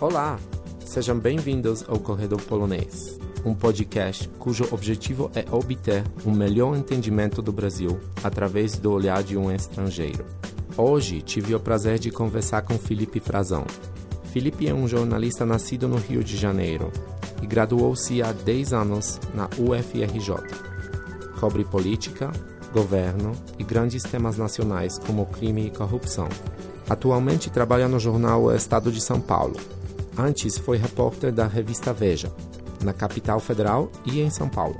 Olá, sejam bem-vindos ao Corredor Polonês, um podcast cujo objetivo é obter um melhor entendimento do Brasil através do olhar de um estrangeiro. Hoje tive o prazer de conversar com Felipe Frazão. Felipe é um jornalista nascido no Rio de Janeiro e graduou-se há 10 anos na UFRJ. Cobre política, governo e grandes temas nacionais como crime e corrupção. Atualmente trabalha no jornal Estado de São Paulo, Antes foi repórter da revista Veja, na capital federal e em São Paulo.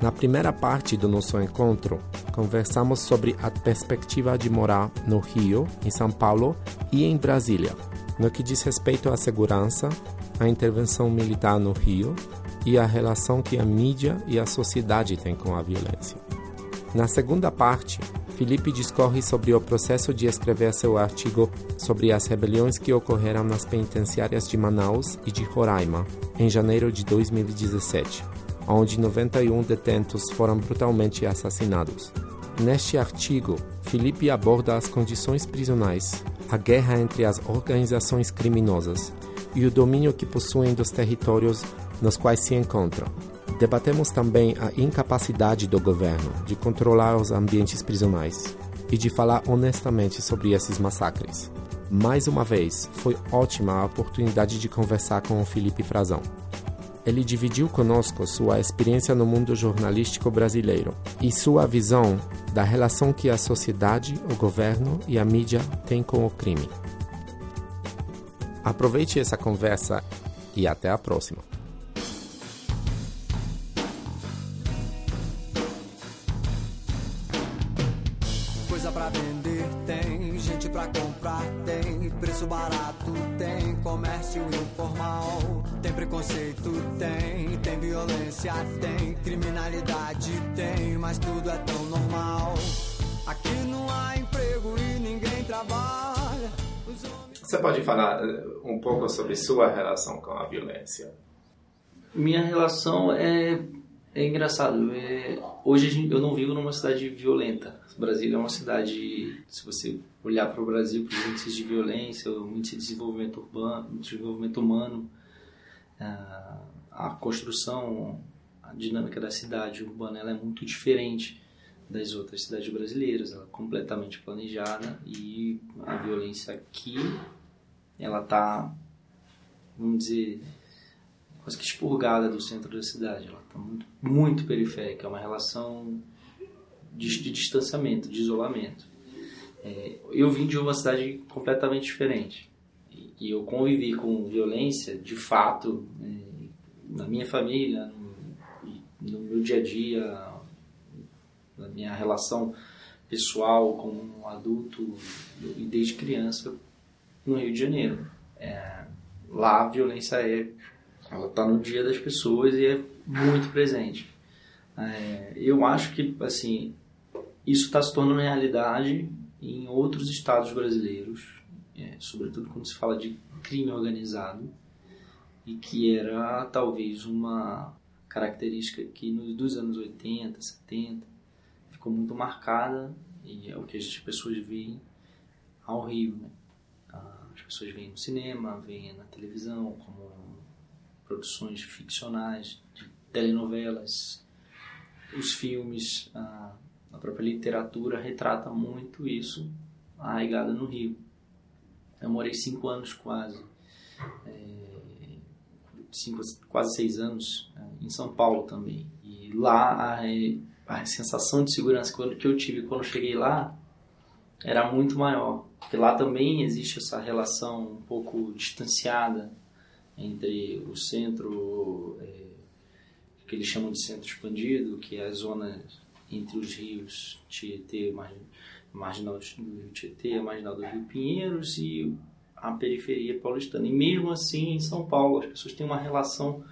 Na primeira parte do nosso encontro, conversamos sobre a perspectiva de morar no Rio, em São Paulo e em Brasília, no que diz respeito à segurança, à intervenção militar no Rio e à relação que a mídia e a sociedade têm com a violência. Na segunda parte, Felipe discorre sobre o processo de escrever seu artigo sobre as rebeliões que ocorreram nas penitenciárias de Manaus e de Roraima em janeiro de 2017, onde 91 detentos foram brutalmente assassinados. Neste artigo, Felipe aborda as condições prisionais, a guerra entre as organizações criminosas e o domínio que possuem dos territórios nos quais se encontram, Debatemos também a incapacidade do governo de controlar os ambientes prisionais e de falar honestamente sobre esses massacres. Mais uma vez, foi ótima a oportunidade de conversar com o Felipe Frazão. Ele dividiu conosco sua experiência no mundo jornalístico brasileiro e sua visão da relação que a sociedade, o governo e a mídia têm com o crime. Aproveite essa conversa e até a próxima. Um pouco sobre sua relação com a violência? Minha relação é, é engraçado. É, hoje eu não vivo numa cidade violenta. Brasília é uma cidade, se você olhar para o Brasil, para os índices de violência, o índice de desenvolvimento urbano, desenvolvimento humano, a construção, a dinâmica da cidade urbana, ela é muito diferente das outras cidades brasileiras, ela é completamente planejada e a violência aqui, ela está, vamos dizer, quase que expurgada do centro da cidade, ela está muito, muito periférica, é uma relação de, de distanciamento, de isolamento. É, eu vim de uma cidade completamente diferente. E, e eu convivi com violência de fato é, na minha família, no, no, meu dia a dia, na minha relação pessoal como um adulto e desde criança no Rio de Janeiro. É, lá a violência é, ela está no dia das pessoas e é muito presente. É, eu acho que assim isso está se tornando realidade em outros estados brasileiros, é, sobretudo quando se fala de crime organizado, e que era talvez uma característica que nos dos anos 80, 70 ficou muito marcada e é o que as pessoas veem ao Rio. Né? As pessoas veem no cinema, veem na televisão, como produções ficcionais, de telenovelas, os filmes, a própria literatura retrata muito isso arraigado no Rio. Eu morei cinco anos quase, é, cinco, quase seis anos é, em São Paulo também. E lá a, a sensação de segurança que eu tive quando cheguei lá era muito maior. Porque lá também existe essa relação um pouco distanciada entre o centro, é, que eles chamam de centro expandido, que é a zona entre os rios Tietê, marginal do Rio Tietê, marginal do Rio Pinheiros e a periferia paulistana. E mesmo assim, em São Paulo, as pessoas têm uma relação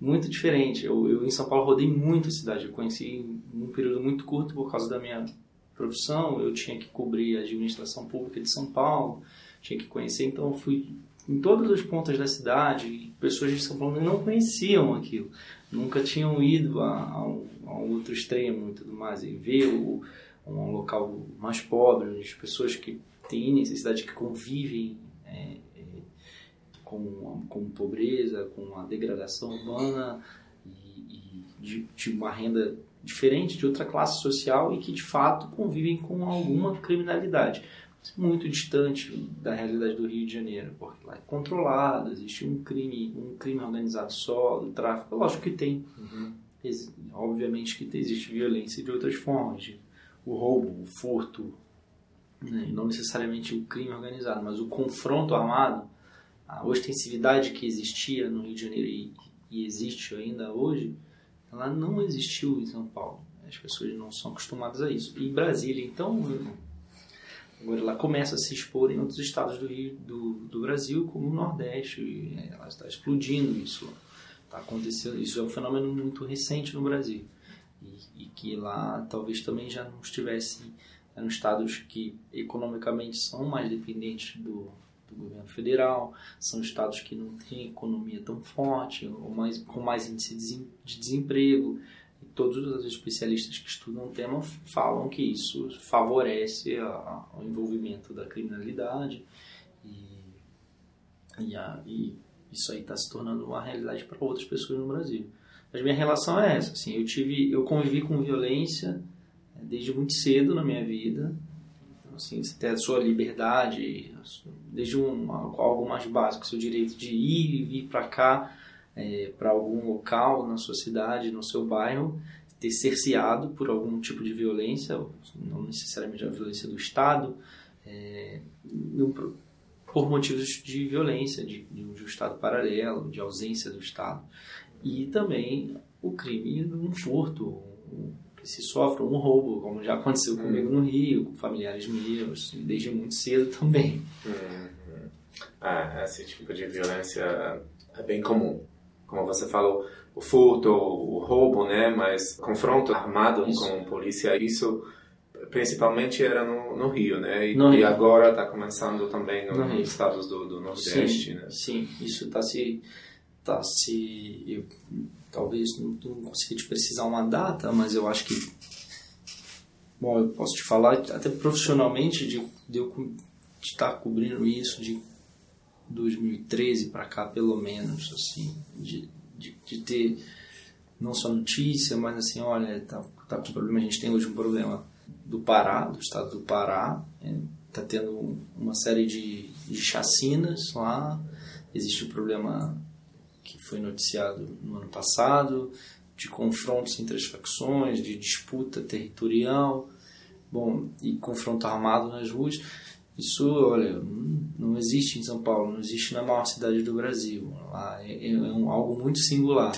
muito diferente. Eu, eu em São Paulo rodei muito a cidade. Eu conheci num período muito curto por causa da minha profissão. Eu tinha que cobrir a administração pública de São Paulo, tinha que conhecer. Então, eu fui em todas as pontas da cidade. Pessoas de São Paulo não conheciam aquilo, nunca tinham ido a, a, um, a um outro extremo e tudo mais. E ver o, um local mais pobre, onde as pessoas que têm necessidade, que convivem é, é, com, com pobreza, com a degradação urbana e, e de, de uma renda diferente de outra classe social e que de fato convivem com alguma criminalidade muito distante da realidade do Rio de Janeiro, porque lá é controlado, existe um crime, um crime organizado só, o tráfico, lógico que tem, uhum. obviamente que existe violência de outras formas, o roubo, o furto, né? não necessariamente o crime organizado, mas o confronto armado, a ostensividade que existia no Rio de Janeiro e, e existe ainda hoje, ela não existiu em São Paulo. As pessoas não são acostumadas a isso. E Brasília, então, agora ela começa a se expor em outros estados do, Rio, do, do Brasil, como o Nordeste, e ela está explodindo isso. Está acontecendo, isso é um fenômeno muito recente no Brasil. E, e que lá talvez também já não estivesse eram estados que economicamente são mais dependentes do, do governo federal, são estados que não têm economia tão forte, ou mais, com mais índice de desemprego. E todos os especialistas que estudam o tema falam que isso favorece a, o envolvimento da criminalidade e, e, a, e isso aí está se tornando uma realidade para outras pessoas no Brasil. Mas minha relação é essa, assim, eu tive, eu convivi com violência desde muito cedo na minha vida, assim, você tem a sua liberdade, desde um, algo mais básico, seu direito de ir e vir para cá, é, para algum local na sua cidade, no seu bairro, ter cerceado por algum tipo de violência, não necessariamente a violência do Estado, é, por motivos de violência, de, de um Estado paralelo, de ausência do Estado. E também o crime um furto, se sofre um roubo, como já aconteceu comigo no Rio, com familiares meus, desde muito cedo também. Uhum. Ah, esse tipo de violência é bem comum. Como você falou, o furto, o roubo, né? Mas confronto armado isso. com polícia, isso principalmente era no, no Rio, né? E, e agora está começando também no nos estados do, do Nordeste, sim, né? Sim, isso está se... Tá se eu, talvez não, não consiga te precisar uma data, mas eu acho que bom, eu posso te falar até profissionalmente de, de eu estar cobrindo isso de 2013 para cá pelo menos assim, de, de, de, ter não só notícia, mas assim, olha, tá, tá com problema, a gente tem hoje um problema do Pará, do estado do Pará, é, tá tendo uma série de, de chacinas lá, existe o um problema que foi noticiado no ano passado, de confrontos entre as facções, de disputa territorial, bom, e confronto armado nas ruas. Isso, olha, não existe em São Paulo, não existe na maior cidade do Brasil. Lá é, é um, algo muito singular.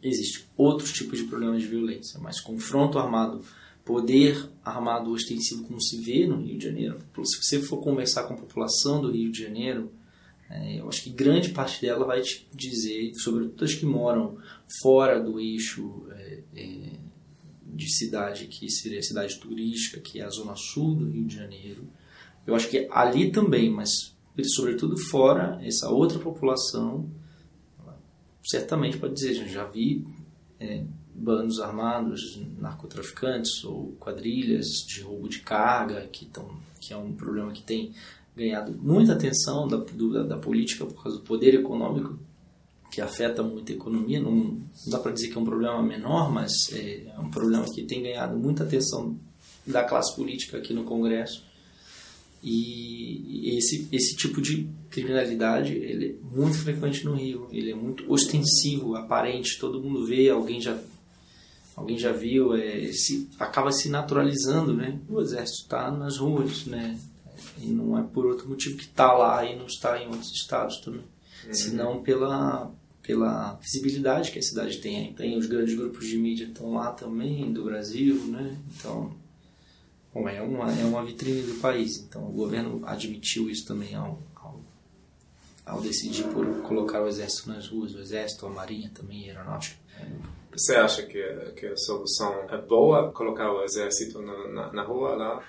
Existem outros tipos de problemas de violência, mas confronto armado, poder armado ostensivo como se vê no Rio de Janeiro, se você for conversar com a população do Rio de Janeiro, é, eu acho que grande parte dela vai te dizer, sobretudo as que moram fora do eixo é, é, de cidade, que seria a cidade turística, que é a zona sul do Rio de Janeiro. Eu acho que ali também, mas sobretudo fora, essa outra população, certamente pode dizer, já vi é, bandos armados, narcotraficantes ou quadrilhas de roubo de carga, que, tão, que é um problema que tem ganhado muita atenção da, do, da política por causa do poder econômico que afeta muito a economia. Não, não dá para dizer que é um problema menor, mas é, é, um problema que tem ganhado muita atenção da classe política aqui no Congresso. E esse, esse tipo de criminalidade ele é muito frequente no Rio. Ele é muito ostensivo, aparente, todo mundo vê, alguém já alguém já viu, é, se, acaba se naturalizando, né? O exército está nas ruas, né? E não é por outro motivo que está lá e não está em outros estados também. Uhum. Senão pela, pela visibilidade que a cidade tem. Tem os grandes grupos de mídia estão lá também, do Brasil, né? Então, bom, é uma, é uma vitrine do país. Então, o governo admitiu isso também ao, ao, ao decidir por colocar o exército nas ruas, o exército, a marinha também, a aeronáutica. Você acha que, que a solução é boa, colocar o exército na, na, na rua lá?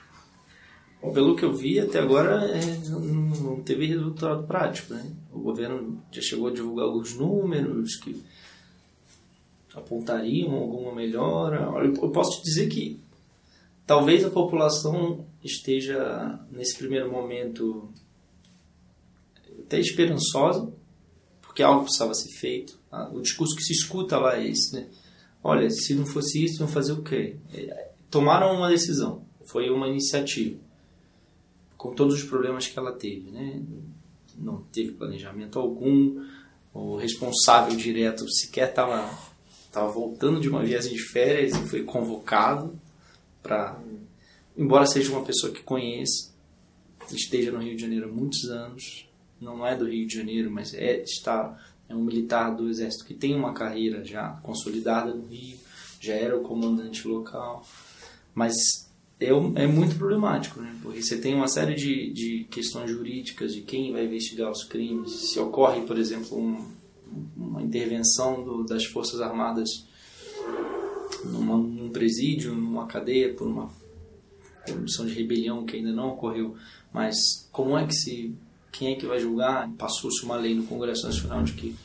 Bom, pelo que eu vi, até agora é, não teve resultado prático. Né? O governo já chegou a divulgar alguns números que apontariam alguma melhora. Eu posso te dizer que talvez a população esteja nesse primeiro momento até esperançosa, porque algo precisava ser feito. Ah, o discurso que se escuta lá é esse, né? Olha, se não fosse isso, vão fazer o quê? É, tomaram uma decisão, foi uma iniciativa, com todos os problemas que ela teve, né? Não teve planejamento algum, o responsável direto sequer estava tava voltando de uma viagem de férias e foi convocado para, embora seja uma pessoa que conheça, esteja no Rio de Janeiro há muitos anos, não é do Rio de Janeiro, mas é está é um militar do exército que tem uma carreira já consolidada no Rio, já era o comandante local, mas é, é muito problemático, né? porque você tem uma série de, de questões jurídicas de quem vai investigar os crimes, se ocorre, por exemplo, um, uma intervenção do, das Forças Armadas numa, num presídio, numa cadeia, por uma condição de rebelião que ainda não ocorreu, mas como é que se quem é que vai julgar? Passou-se uma lei no Congresso Nacional de que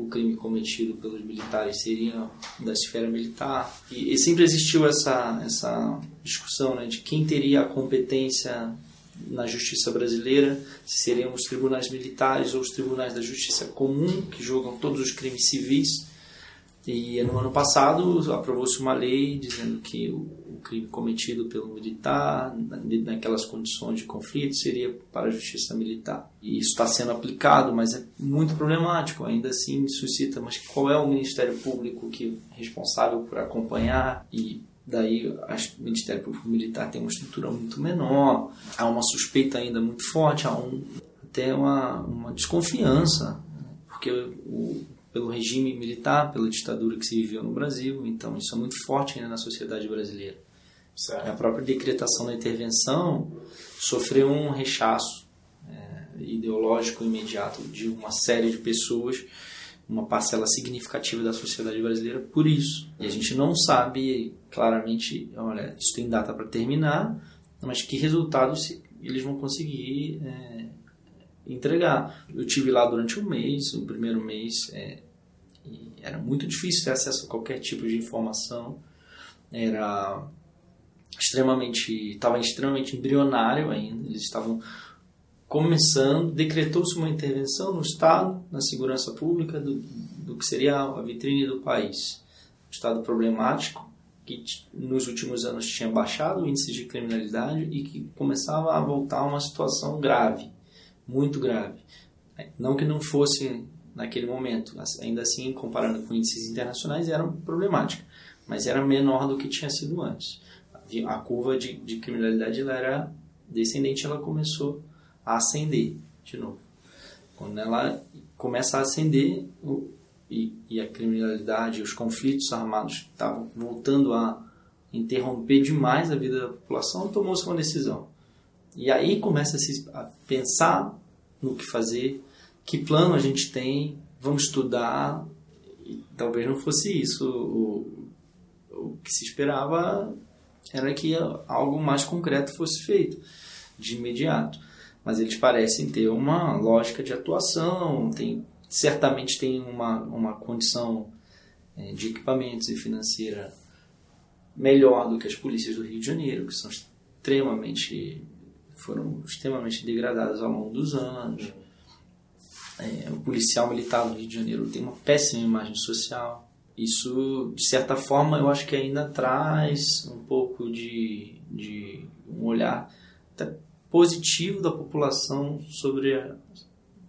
o crime cometido pelos militares seria da esfera militar. E, e sempre existiu essa, essa discussão né, de quem teria a competência na justiça brasileira, se seriam os tribunais militares ou os tribunais da justiça comum, que julgam todos os crimes civis. E no ano passado aprovou-se uma lei dizendo que o, crime cometido pelo militar, naquelas condições de conflito, seria para a justiça militar. E isso está sendo aplicado, mas é muito problemático. Ainda assim suscita, mas qual é o Ministério Público que é responsável por acompanhar e daí o Ministério Público Militar tem uma estrutura muito menor, há uma suspeita ainda muito forte, há um, até uma, uma desconfiança, porque o pelo regime militar, pela ditadura que se viveu no Brasil. Então, isso é muito forte ainda na sociedade brasileira. Certo. A própria decretação da intervenção sofreu um rechaço é, ideológico imediato de uma série de pessoas, uma parcela significativa da sociedade brasileira, por isso. E a gente não sabe claramente, olha, isso tem data para terminar, mas que resultados eles vão conseguir é, entregar. Eu tive lá durante um mês, o primeiro mês é, era muito difícil ter acesso a qualquer tipo de informação, era extremamente, estava extremamente embrionário ainda, eles estavam começando, decretou-se uma intervenção no Estado, na segurança pública, do, do que seria a vitrine do país. Um Estado problemático, que nos últimos anos tinha baixado o índice de criminalidade e que começava a voltar a uma situação grave muito grave. Não que não fosse naquele momento, ainda assim, comparando com índices internacionais, era problemática, mas era menor do que tinha sido antes. A curva de, de criminalidade ela era descendente, ela começou a ascender de novo. Quando ela começa a ascender e, e a criminalidade, os conflitos armados estavam voltando a interromper demais a vida da população, tomou-se uma decisão. E aí começa a, se, a pensar no que fazer, que plano a gente tem, vamos estudar. E talvez não fosse isso. O, o que se esperava era que algo mais concreto fosse feito de imediato. Mas eles parecem ter uma lógica de atuação, tem, certamente tem uma, uma condição é, de equipamentos e financeira melhor do que as polícias do Rio de Janeiro, que são extremamente foram extremamente degradadas ao longo dos anos. É, o policial militar do Rio de Janeiro tem uma péssima imagem social. Isso, de certa forma, eu acho que ainda traz um pouco de, de um olhar positivo da população sobre, a,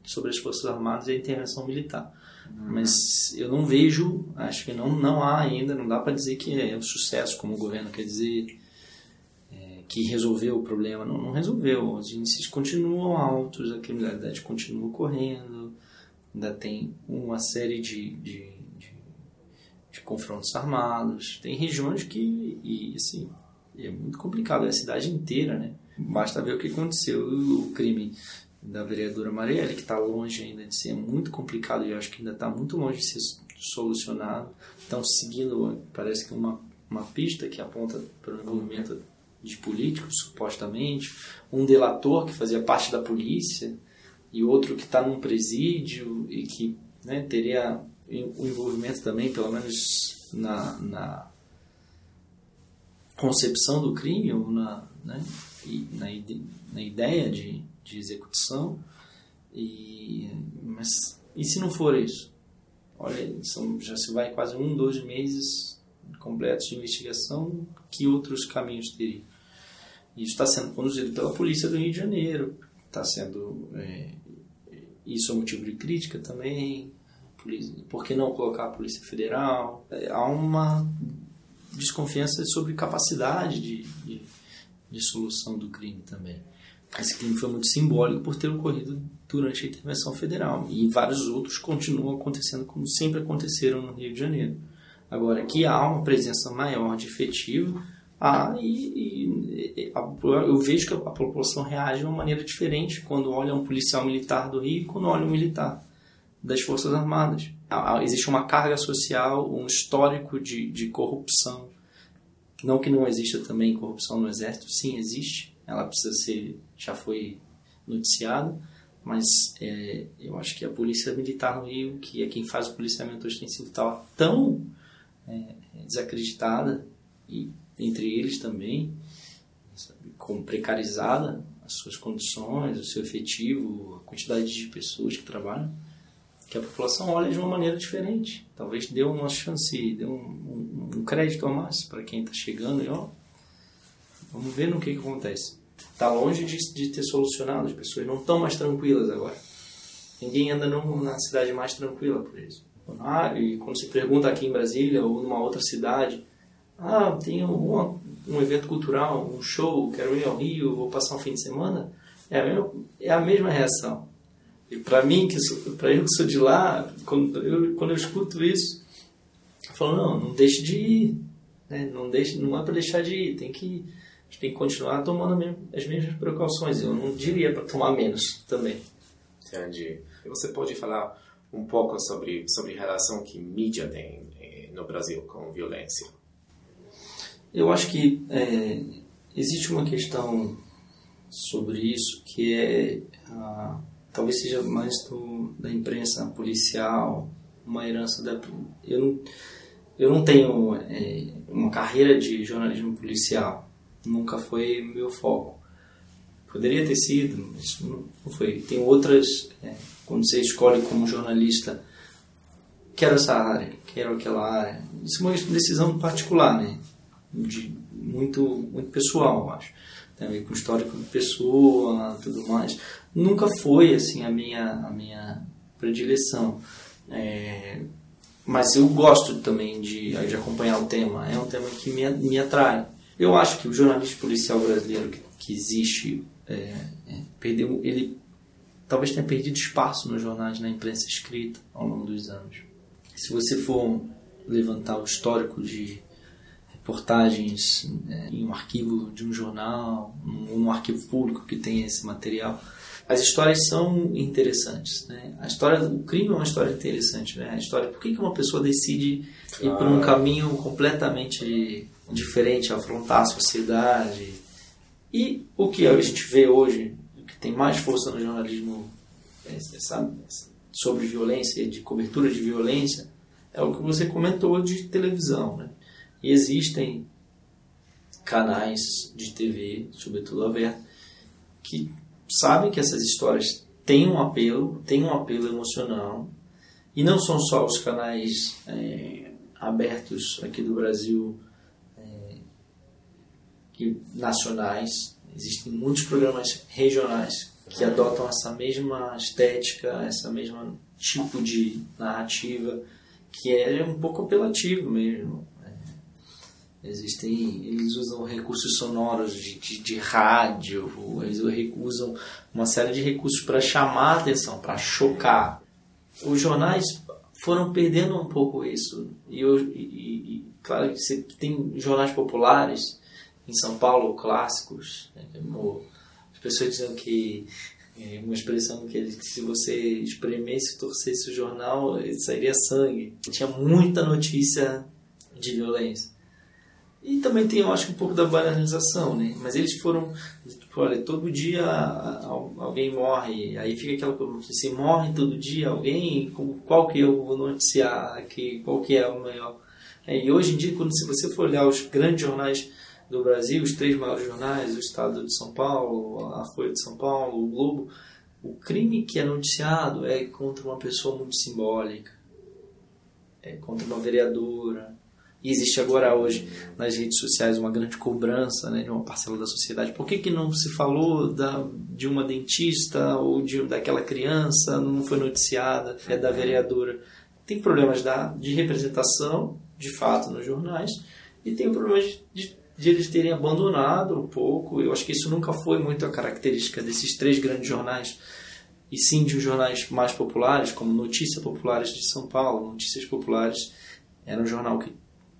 sobre as Forças Armadas e a intervenção militar. Uhum. Mas eu não vejo, acho que não, não há ainda, não dá para dizer que é um sucesso, como o governo quer dizer, que resolveu o problema. Não, não resolveu. Os índices continuam altos, a criminalidade continua ocorrendo, ainda tem uma série de, de, de, de confrontos armados. Tem regiões que, e, assim, é muito complicado, é a cidade inteira, né? Basta ver o que aconteceu, o crime da vereadora Marielle, que está longe ainda de ser muito complicado e acho que ainda está muito longe de ser solucionado. Estão seguindo, parece que uma, uma pista que aponta para o envolvimento de políticos, supostamente, um delator que fazia parte da polícia e outro que está num presídio e que né, teria o envolvimento também, pelo menos na, na, concepção do crime ou na, né, na, na ideia de, de execução. E, mas e se não for isso? Olha, são, já se vai quase um, dois meses completos de investigação, que outros caminhos teria? Isso está sendo conduzido pela polícia do Rio de Janeiro, está sendo é, isso é motivo de crítica também. Por que não colocar a Polícia Federal? É, há uma desconfiança sobre capacidade de, de, de solução do crime também. Esse crime foi muito simbólico por ter ocorrido durante a intervenção federal e vários outros continuam acontecendo como sempre aconteceram no Rio de Janeiro. Agora, que há uma presença maior de efetivo, há e, e eu vejo que a população reage de uma maneira diferente quando olha um policial militar do Rio e quando olha um militar das Forças Armadas. Existe uma carga social, um histórico de, de corrupção. Não que não exista também corrupção no Exército, sim, existe. Ela precisa ser, já foi noticiada, mas é, eu acho que a Polícia Militar no Rio, que é quem faz o policiamento ostensivo, estava tão é, desacreditada, e entre eles também, sabe, como precarizada as suas condições, o seu efetivo, a quantidade de pessoas que trabalham, que a população olha de uma maneira diferente. Talvez dê uma chance, dê um, um, um crédito a mais para quem está chegando e ó, vamos ver no que, que acontece. Está longe de, de, ter solucionado, as pessoas não estão mais tranquilas agora. Ninguém anda na cidade mais tranquila por isso. Ah, e quando se pergunta aqui em Brasília ou numa outra cidade, ah, tem um, um evento cultural, um show, quero ir ao Rio, vou passar um fim de semana, é a mesma, é a mesma reação. E para mim, que para eu que sou de lá, quando eu, quando eu escuto isso, eu falo, não, não deixe de ir. Né? Não, deixe, não é para deixar de ir, tem que, tem que continuar tomando as mesmas precauções. Eu não diria para tomar menos também. Entendi. Você pode falar um pouco sobre, sobre a relação que mídia tem eh, no Brasil com violência? Eu acho que é, existe uma questão sobre isso que é a talvez seja mais do, da imprensa policial, uma herança da. Eu não, eu não tenho é, uma carreira de jornalismo policial, nunca foi meu foco. Poderia ter sido, mas não foi. Tem outras, é, quando você escolhe como jornalista, quero essa área, quero aquela área. Isso é uma decisão particular, né? De, muito, muito pessoal, eu acho. Tem a ver com histórico de pessoa, tudo mais. Nunca foi assim a minha a minha predileção. É, mas eu gosto também de, de acompanhar o tema. É um tema que me, me atrai. Eu acho que o jornalismo policial brasileiro que, que existe é, é, perdeu ele talvez tenha perdido espaço nos jornais na imprensa escrita ao longo dos anos. Se você for levantar o histórico de reportagens é, em um arquivo de um jornal, um, um arquivo público que tem esse material, as histórias são interessantes. Né? A história do crime é uma história interessante. Né? A história, por que, que uma pessoa decide claro. ir por um caminho completamente diferente, afrontar a sociedade? E o que a gente vê hoje, que tem mais força no jornalismo é, sabe, sobre violência, de cobertura de violência, é o que você comentou de televisão. Né? E existem canais de TV, sobretudo aberto, que sabem que essas histórias têm um apelo, têm um apelo emocional, e não são só os canais é, abertos aqui do Brasil é, nacionais, existem muitos programas regionais que adotam essa mesma estética, essa mesma tipo de narrativa que é um pouco apelativo mesmo. Existem, eles usam recursos sonoros de, de, de rádio, eles usam uma série de recursos para chamar a atenção, para chocar. Os jornais foram perdendo um pouco isso. E, eu, e, e claro que você tem jornais populares em São Paulo, clássicos. Né, as pessoas dizem que é uma expressão que se você espremesse, torcesse o jornal, sairia sangue. Tinha muita notícia de violência. E também tem, eu acho, um pouco da banalização, né? Mas eles foram, tipo, olha, todo dia alguém morre, aí fica aquela pergunta, se morre todo dia alguém, qual que eu vou noticiar aqui, qual que é o maior... É, e hoje em dia, quando se você for olhar os grandes jornais do Brasil, os três maiores jornais, o Estado de São Paulo, a Folha de São Paulo, o Globo, o crime que é noticiado é contra uma pessoa muito simbólica, é contra uma vereadora. E existe agora hoje nas redes sociais uma grande cobrança né, de uma parcela da sociedade. Por que, que não se falou da, de uma dentista ou de, daquela criança, não foi noticiada, é da vereadora? Tem problemas da, de representação, de fato, nos jornais, e tem problemas de, de, eles terem abandonado um pouco. Eu acho que isso nunca foi muito a característica desses três grandes jornais e sim de jornais mais populares, como Notícias Populares de São Paulo. Notícias Populares era um jornal que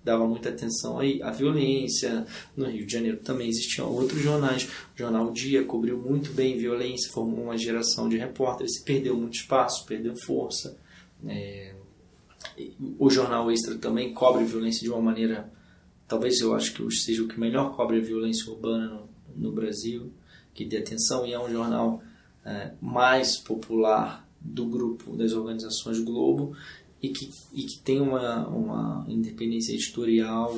dava muita atenção aí à violência. No Rio de Janeiro também existiam outros jornais. O Jornal Dia cobriu muito bem violência, formou uma geração de repórteres, perdeu muito espaço, perdeu força. É... O Jornal Extra também cobre violência de uma maneira, talvez eu acho que seja o que melhor cobre a violência urbana no, no Brasil, que dê atenção, e é um jornal é, mais popular do grupo das organizações Globo e que, e que tem uma, uma independência editorial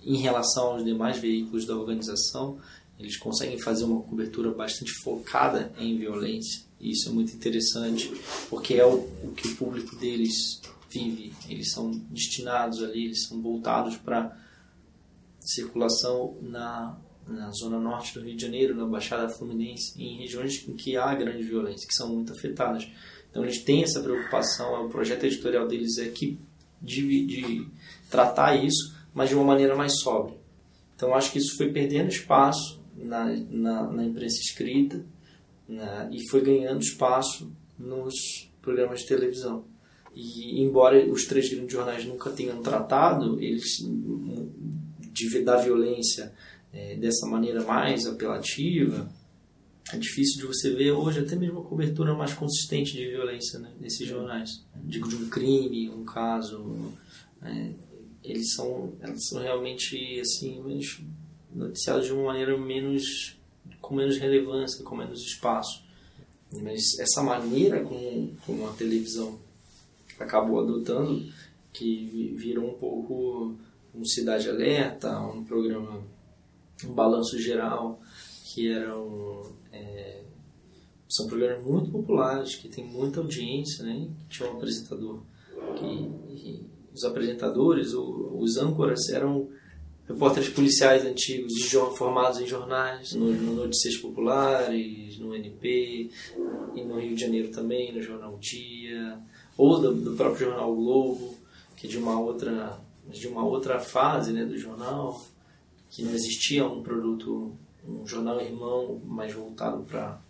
em relação aos demais veículos da organização. Eles conseguem fazer uma cobertura bastante focada em violência e isso é muito interessante porque é o, o que o público deles vive. Eles são destinados ali, eles são voltados para circulação na na zona norte do Rio de Janeiro, na Baixada Fluminense, em regiões em que há grande violência, que são muito afetadas. Então eles têm essa preocupação, o projeto editorial deles é que de, de tratar isso, mas de uma maneira mais sóbria. Então acho que isso foi perdendo espaço na, na, na imprensa escrita né, e foi ganhando espaço nos programas de televisão. E embora os três grandes jornais nunca tenham tratado eles de, da violência é, dessa maneira mais apelativa, é difícil de você ver hoje até mesmo uma cobertura mais consistente de violência né, nesses jornais. Digo de um crime, um caso. É, eles, são, eles são realmente assim, noticiados de uma maneira menos com menos relevância, com menos espaço. Mas essa maneira como, como a televisão acabou adotando, que virou um pouco um Cidade Alerta, um programa um balanço geral, que eram é, são programas muito populares, que tem muita audiência, né? Tinha um apresentador que os apresentadores, os âncoras eram repórteres policiais antigos, formados em jornais, no, no Notícias Populares, no NP, e no Rio de Janeiro também, no Jornal Dia, ou do, do próprio Jornal Globo, que é de uma outra, de uma outra fase né, do jornal, que não existia um produto, um jornal irmão mais voltado para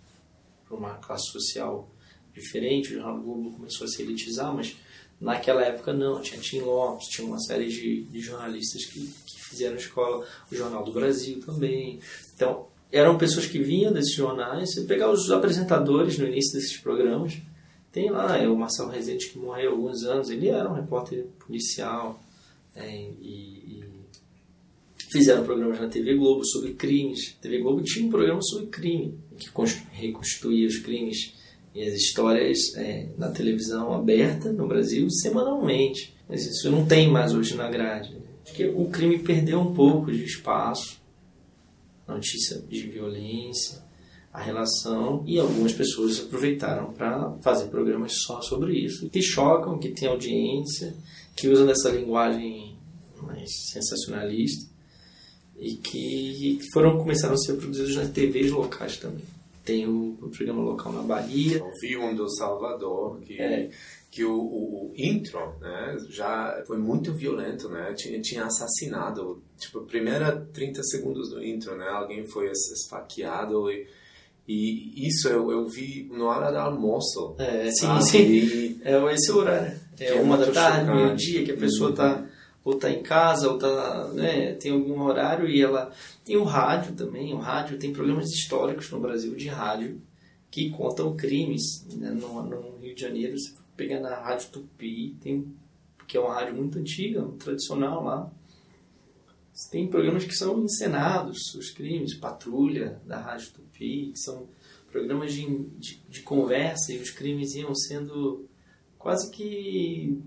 uma classe social diferente. O Jornal Globo começou a se elitizar, mas naquela época não. Tinha Tim Lopes, tinha uma série de, de jornalistas que, que fizeram escola. O Jornal do Brasil também. Então, eram pessoas que vinham desses jornais. Você pegar os apresentadores no início desses programas, tem lá é o Marcelo Rezende que morreu há alguns anos. Ele era um repórter policial é, e, fizeram programas na TV Globo sobre crimes. A TV Globo tinha um programa sobre crime, que reconstituía os crimes e as histórias é, na televisão aberta no Brasil semanalmente. Mas isso não tem mais hoje na grade. Acho que o crime perdeu um pouco de espaço, notícia de violência, a relação, e algumas pessoas aproveitaram para fazer programas só sobre isso, que chocam, que tem audiência, que usam dessa linguagem mais sensacionalista e que foram começaram a ser produzidos nas TVs locais também. Tem o, o programa local na Bahia. Eu vi um do Salvador que é. que o, o, intro, né, já foi muito violento, né? Tinha, tinha assassinado, tipo, primeira 30 segundos do intro, né? Alguém foi esfaqueado e e isso eu, eu vi na hora do almoço. É, sim, sim. E, é esse horário. É, é uma da tarde, meio-dia, que a pessoa está uhum ou tá em casa, ou tá, né, tem algum horário e ela tem o rádio também, o rádio tem programas históricos no Brasil de rádio que contam crimes, né, no, no Rio de Janeiro, você pega na Rádio Tupi, tem que é uma rádio muito antiga, tradicional lá. Tem programas que são encenados, os crimes, Patrulha, da Rádio Tupi, que são programas de, de, de conversa e os crimes iam sendo quase que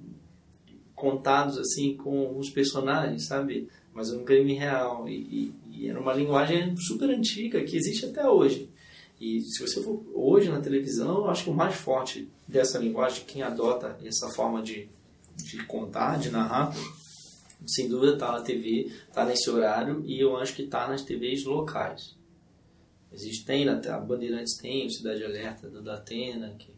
contados assim com os personagens, sabe? mas um crime real. E, e, e, era uma linguagem super antiga que existe até hoje. E se você for hoje na televisão, eu acho que o mais forte dessa linguagem, quem adota essa forma de, de contar, de narrar, sem dúvida está na TV, está nesse horário e eu acho que está nas TVs locais. Existe, tem, a Bandeirantes tem o Cidade Alerta da Atena, que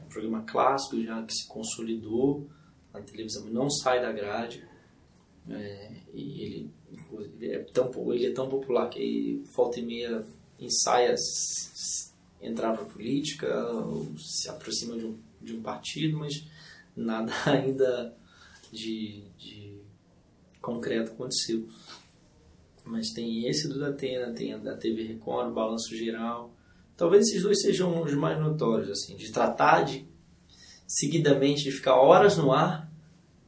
é um programa clássico já que se consolidou na televisão não sai da grade. É, e ele, ele, é tão, ele é tão popular que volta e meia ensaia entrar para política, ou se aproxima de um, de um partido, mas nada ainda de, de concreto aconteceu. Mas tem esse do Datena, tem a da TV Record, o Balanço Geral. Talvez esses dois sejam os mais notórios, assim, de tratar de seguidamente de ficar horas no ar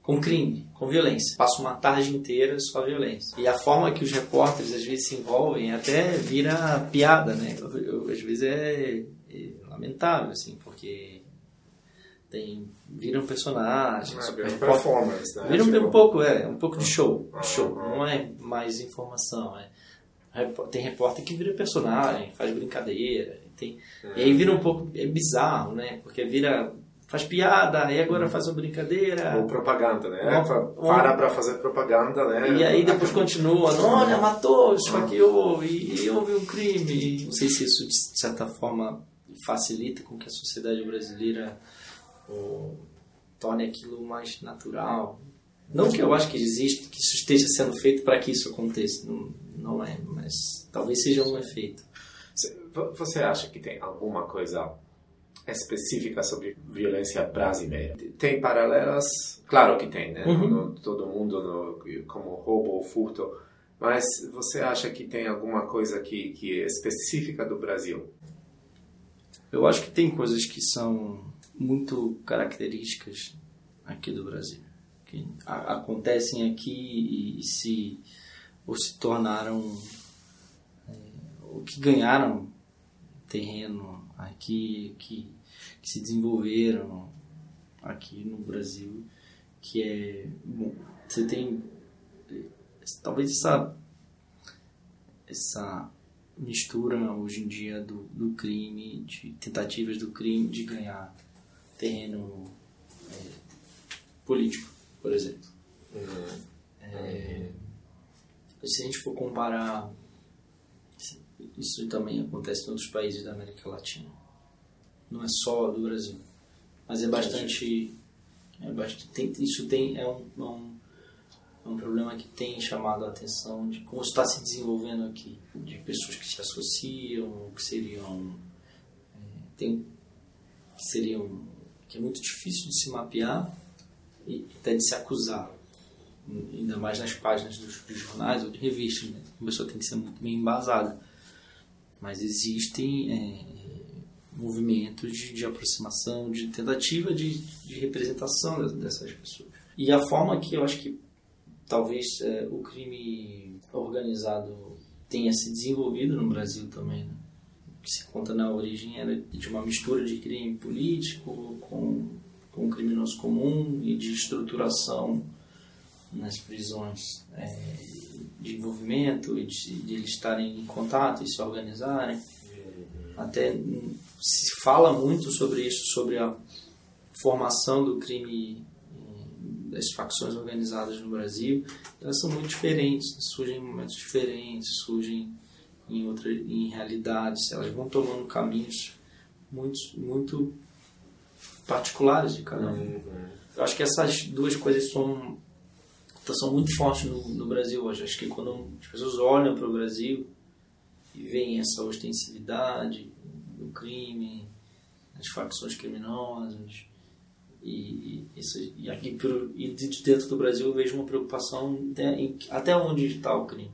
com crime, com violência. Passa uma tarde inteira só violência. E a forma que os repórteres às vezes se envolvem até vira piada, né? Eu, eu, às vezes é, é, lamentável, assim, porque tem viram personagens, ah, viram performance, né? Viram tipo... um pouco, é, um pouco de show, ah, show. Ah, não é mais informação, é tem repórter que vira personagem, faz brincadeira, tem, é. e aí vira um pouco é bizarro, né? Porque vira faz piada, e agora faz uma brincadeira. Ou propaganda, né? Uma, Para para fazer propaganda, né? E aí depois continua, olha, matou, esfaqueou, e, e houve um crime. Não sei se isso, de certa forma, facilita com que a sociedade brasileira ou, torne aquilo mais natural. Não que eu acho que existe, que isso esteja sendo feito para que isso aconteça, não, não é, mas talvez seja um efeito. Você acha que tem alguma coisa específica sobre violência brasileira. Tem paralelas? Claro que tem, né? Uhum. No, todo mundo, no, como roubo ou furto. Mas você acha que tem alguma coisa que, que é específica do Brasil? Eu acho que tem coisas que são muito características aqui do Brasil. Que acontecem aqui e, e, se, ou se tornaram, é, ou que ganharam terreno aqui que, que se desenvolveram aqui no Brasil, que é bom, você tem talvez essa essa mistura hoje em dia do, do crime, de tentativas do crime de ganhar terreno é, político, por exemplo. Uhum. É, se a gente for comparar isso também acontece em outros países da América Latina. Não é só do Brasil. Mas é bastante. É bastante tem, isso tem, é, um, é, um, é um problema que tem chamado a atenção de como está se desenvolvendo aqui. De pessoas que se associam, que seriam. É, tem, que seriam. que é muito difícil de se mapear e até de se acusar ainda mais nas páginas dos, dos jornais ou de revistas, né? a pessoa tem que ser muito bem embasada mas existem é, movimentos de, de, aproximação, de tentativa de, de, representação dessas pessoas. E a forma que eu acho que talvez é, o crime organizado tenha se desenvolvido no Brasil também, né? que se conta na origem era de uma mistura de crime político com, com criminoso comum e de estruturação nas prisões é, de envolvimento e de, de, eles estarem em contato e se organizarem. Até se fala muito sobre isso, sobre a formação do crime das facções organizadas no Brasil. Elas são muito diferentes, surgem em momentos diferentes, surgem em outra, em realidades, elas vão tomando caminhos muito, muito particulares de cada um. Uhum. Eu acho que essas duas coisas são são muito fortes no, no Brasil hoje. Acho que quando as pessoas olham para o Brasil e veem essa ostensividade do crime, as facções criminosas, e, e, e aqui e de dentro do Brasil eu vejo uma preocupação em, até onde está o crime.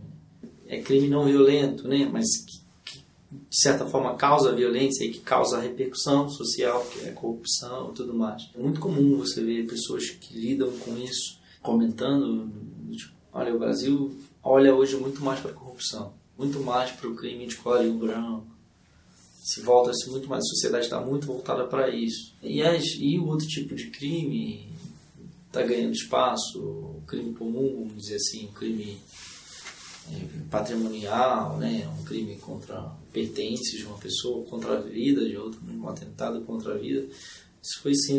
É crime não violento, né? mas que, que, de certa forma causa violência e que causa repercussão social, que é corrupção e tudo mais. É muito comum você ver pessoas que lidam com isso comentando, tipo, olha, o Brasil olha hoje muito mais para a corrupção, muito mais para o crime de código branco, se volta-se muito mais, a sociedade está muito voltada para isso. E, as, e o outro tipo de crime, está ganhando espaço, o crime comum, vamos dizer assim, o crime é, patrimonial, né, um crime contra pertences de uma pessoa, contra a vida de outra, um atentado contra a vida, isso foi sim,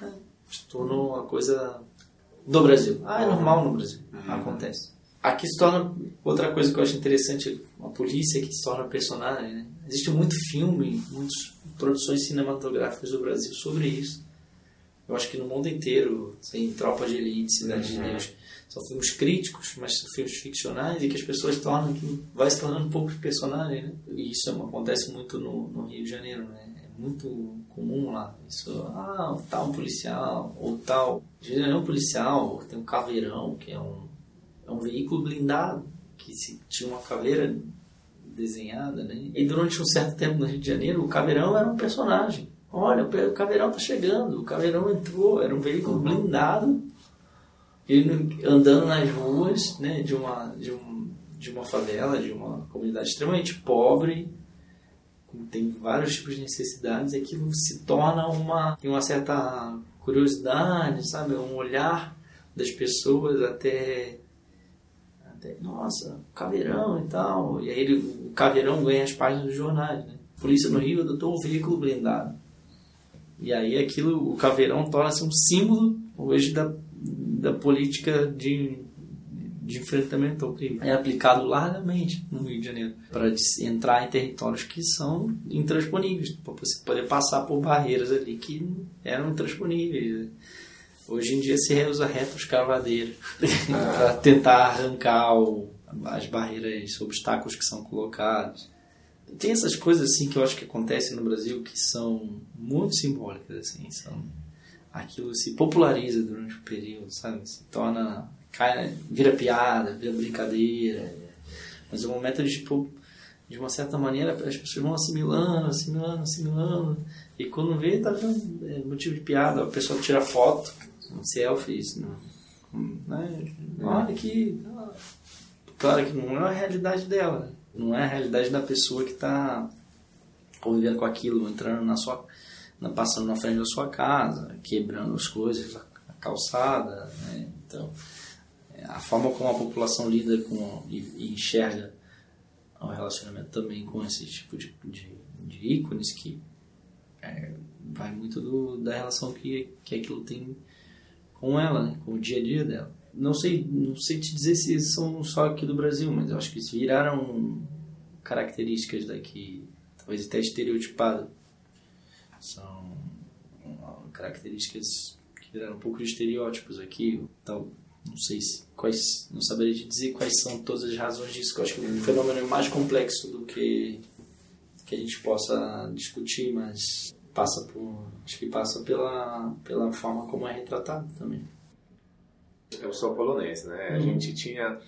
né, se tornou uma coisa do Brasil. Ah, é normal no Brasil, uhum. acontece. Aqui se torna outra coisa que eu acho interessante, uma polícia que se torna personagem. Né? Existe muito filme, muitas produções cinematográficas do Brasil sobre isso. Eu acho que no mundo inteiro tem Tropa de Elite, Cidade uhum. de Deus. São filmes críticos, mas são filmes ficcionais e que as pessoas tornam, que vai se tornando um pouco de personagem, né? E isso acontece muito no, no Rio de Janeiro, né? É muito comum lá. Isso, ah, tal policial, ou tal. É um policial, tem um caveirão, que é um é um veículo blindado que se, tinha uma caveira desenhada, né? E durante um certo tempo no Rio de Janeiro, o caveirão era um personagem. Olha, o caveirão tá chegando, o caveirão entrou, era um veículo blindado, ele andando nas ruas, né, de uma de, um, de uma favela, de uma comunidade extremamente pobre, tem vários tipos de necessidades, aquilo se torna uma uma certa curiosidade, sabe, um olhar das pessoas até até, nossa, caveirão e tal. E aí ele, o caveirão ganha as páginas dos jornais, né? Polícia no Rio adotou um veículo blindado. E aí aquilo, o caveirão torna-se um símbolo hoje da, da política de, de enfrentamento ao crime. É aplicado largamente no Rio de Janeiro para entrar em territórios que são intransponíveis, para você poder passar por barreiras ali que eram intransponíveis. Hoje em dia se usa retos cavadeiros ah. para tentar arrancar o, as barreiras, os obstáculos que são colocados. Tem essas coisas assim que eu acho que acontecem no Brasil que são muito simbólicas assim, são aquilo se populariza durante o período, sabe? Se torna cai, vira piada, vira brincadeira. Mas um momento de tipo de uma certa maneira as pessoas vão assimilando, assimilando, assimilando e quando vê tá vendo é motivo de piada, a pessoa tira foto selfies, né? né? olha que claro que não é a realidade dela, não é a realidade da pessoa que está convivendo com aquilo, entrando na sua, passando na frente da sua casa, quebrando as coisas, a calçada, né? então a forma como a população lida com e, e enxerga o relacionamento também com esse tipo de, de, de ícones que é, vai muito do, da relação que, que aquilo tem com ela, né? com o dia a dia dela. Não sei, não sei te dizer se são só aqui do Brasil, mas eu acho que viraram características daqui, talvez até estereotipado. São características que viraram um pouco de estereótipos aqui. Então, não sei se, quais, não saberia dizer quais são todas as razões disso. Que eu acho que é um fenômeno mais complexo do que que a gente possa discutir, mas passa por acho que passa pela pela forma como é retratado também. Eu sou polonês né? Uhum. a gente tinha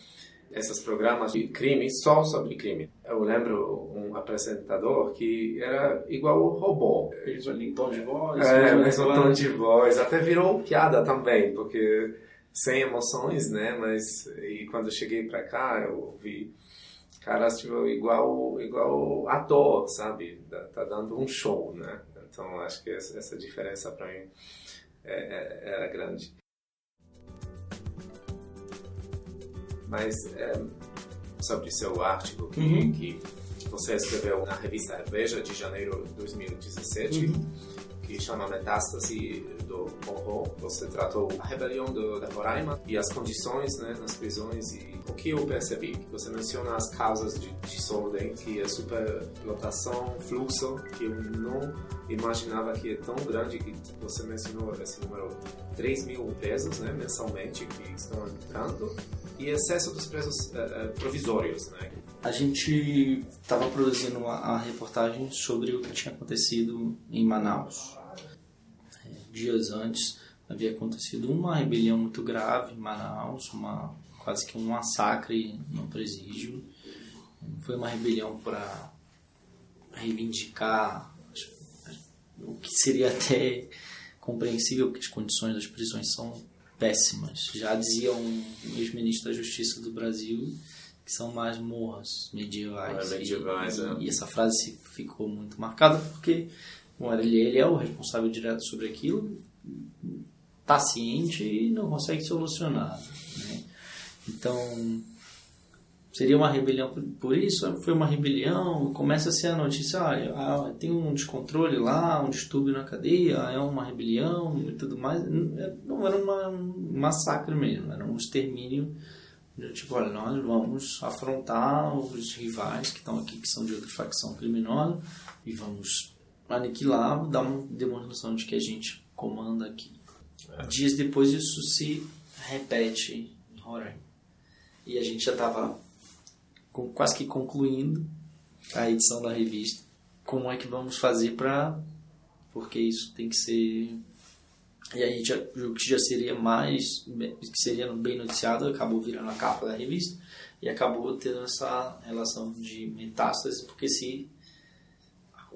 esses programas de crime só sobre crime. Eu lembro um apresentador que era igual o robô. Em tom de voz é mesmo tom de voz. Até virou piada também porque sem emoções né mas e quando eu cheguei para cá eu vi caras tipo igual igual ator sabe tá dando um show né então, acho que essa, essa diferença para mim é, é, era grande. Mas é, sobre seu artigo que, uhum. que você escreveu na revista Veja de janeiro de 2017, uhum. Que chama Metástase do Horror. Você tratou a rebelião do, da Roraima e as condições né, nas prisões e o que eu percebi. Você menciona as causas de desordem, que é superlotação, fluxo, que eu não imaginava que é tão grande que você mencionou esse número 3 mil presos né, mensalmente que estão entrando e excesso dos presos uh, provisórios. Né? A gente estava produzindo uma, uma, reportagem sobre o que tinha acontecido em Manaus. Dias antes havia acontecido uma rebelião muito grave em Manaus, uma, quase que um massacre no presídio. Foi uma rebelião para reivindicar o que seria até compreensível, porque as condições das prisões são péssimas. Já dizia um ex-ministro da Justiça do Brasil que são mais morras medievais. É, medievais e, é. e, essa frase ficou muito marcada porque ele, ele é o responsável direto sobre aquilo está ciente e não consegue solucionar. Né? Então, seria uma rebelião por isso? Foi uma rebelião? Começa a ser a notícia, ah, tem um descontrole lá, um distúrbio na cadeia, é uma rebelião e tudo mais. Não era uma, um massacre mesmo, era um extermínio. Tipo, olha, nós vamos afrontar os rivais que estão aqui, que são de outra facção criminosa, e vamos aniquilar, dar uma demonstração de que a gente comanda aqui. É. Dias depois isso se repete em Roraima. E a gente já estava quase que concluindo a edição da revista. Como é que vamos fazer para. Porque isso tem que ser. E aí já, o que já seria mais. que seria bem noticiado acabou virando a capa da revista e acabou tendo essa relação de metástase, porque se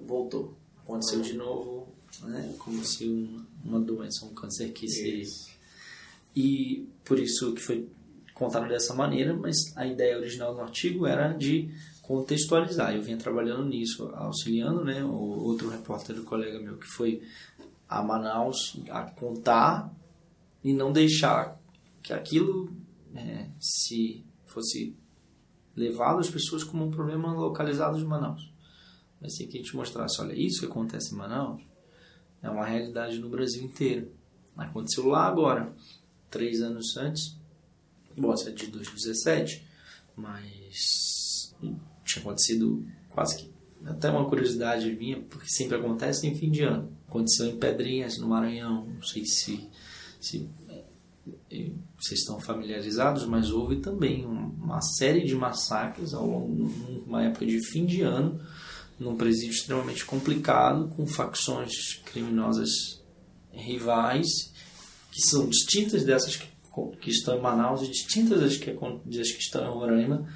voltou. Aconteceu de novo, né? como se uma, uma doença, um câncer que se. E por isso que foi contado dessa maneira, mas a ideia original do artigo era de contextualizar. Eu vinha trabalhando nisso, auxiliando, né, o outro repórter do colega meu que foi a Manaus a contar e não deixar que aquilo é, se fosse levado às pessoas como um problema localizado de Manaus. Mas tem que a gente mostrasse, olha, isso que acontece em Manaus é uma realidade no Brasil inteiro. Aconteceu lá agora, três anos antes, Bom, é de 2017, mas tinha acontecido quase que. Até uma curiosidade minha, porque sempre acontece em fim de ano. Aconteceu em Pedrinhas, no Maranhão. Não sei se, se é, vocês estão familiarizados, mas houve também uma série de massacres ao longo de uma época de fim de ano, num presídio extremamente complicado, com facções criminosas rivais, que são distintas dessas que que estão em Manaus e distintas das que, das que estão em Roraima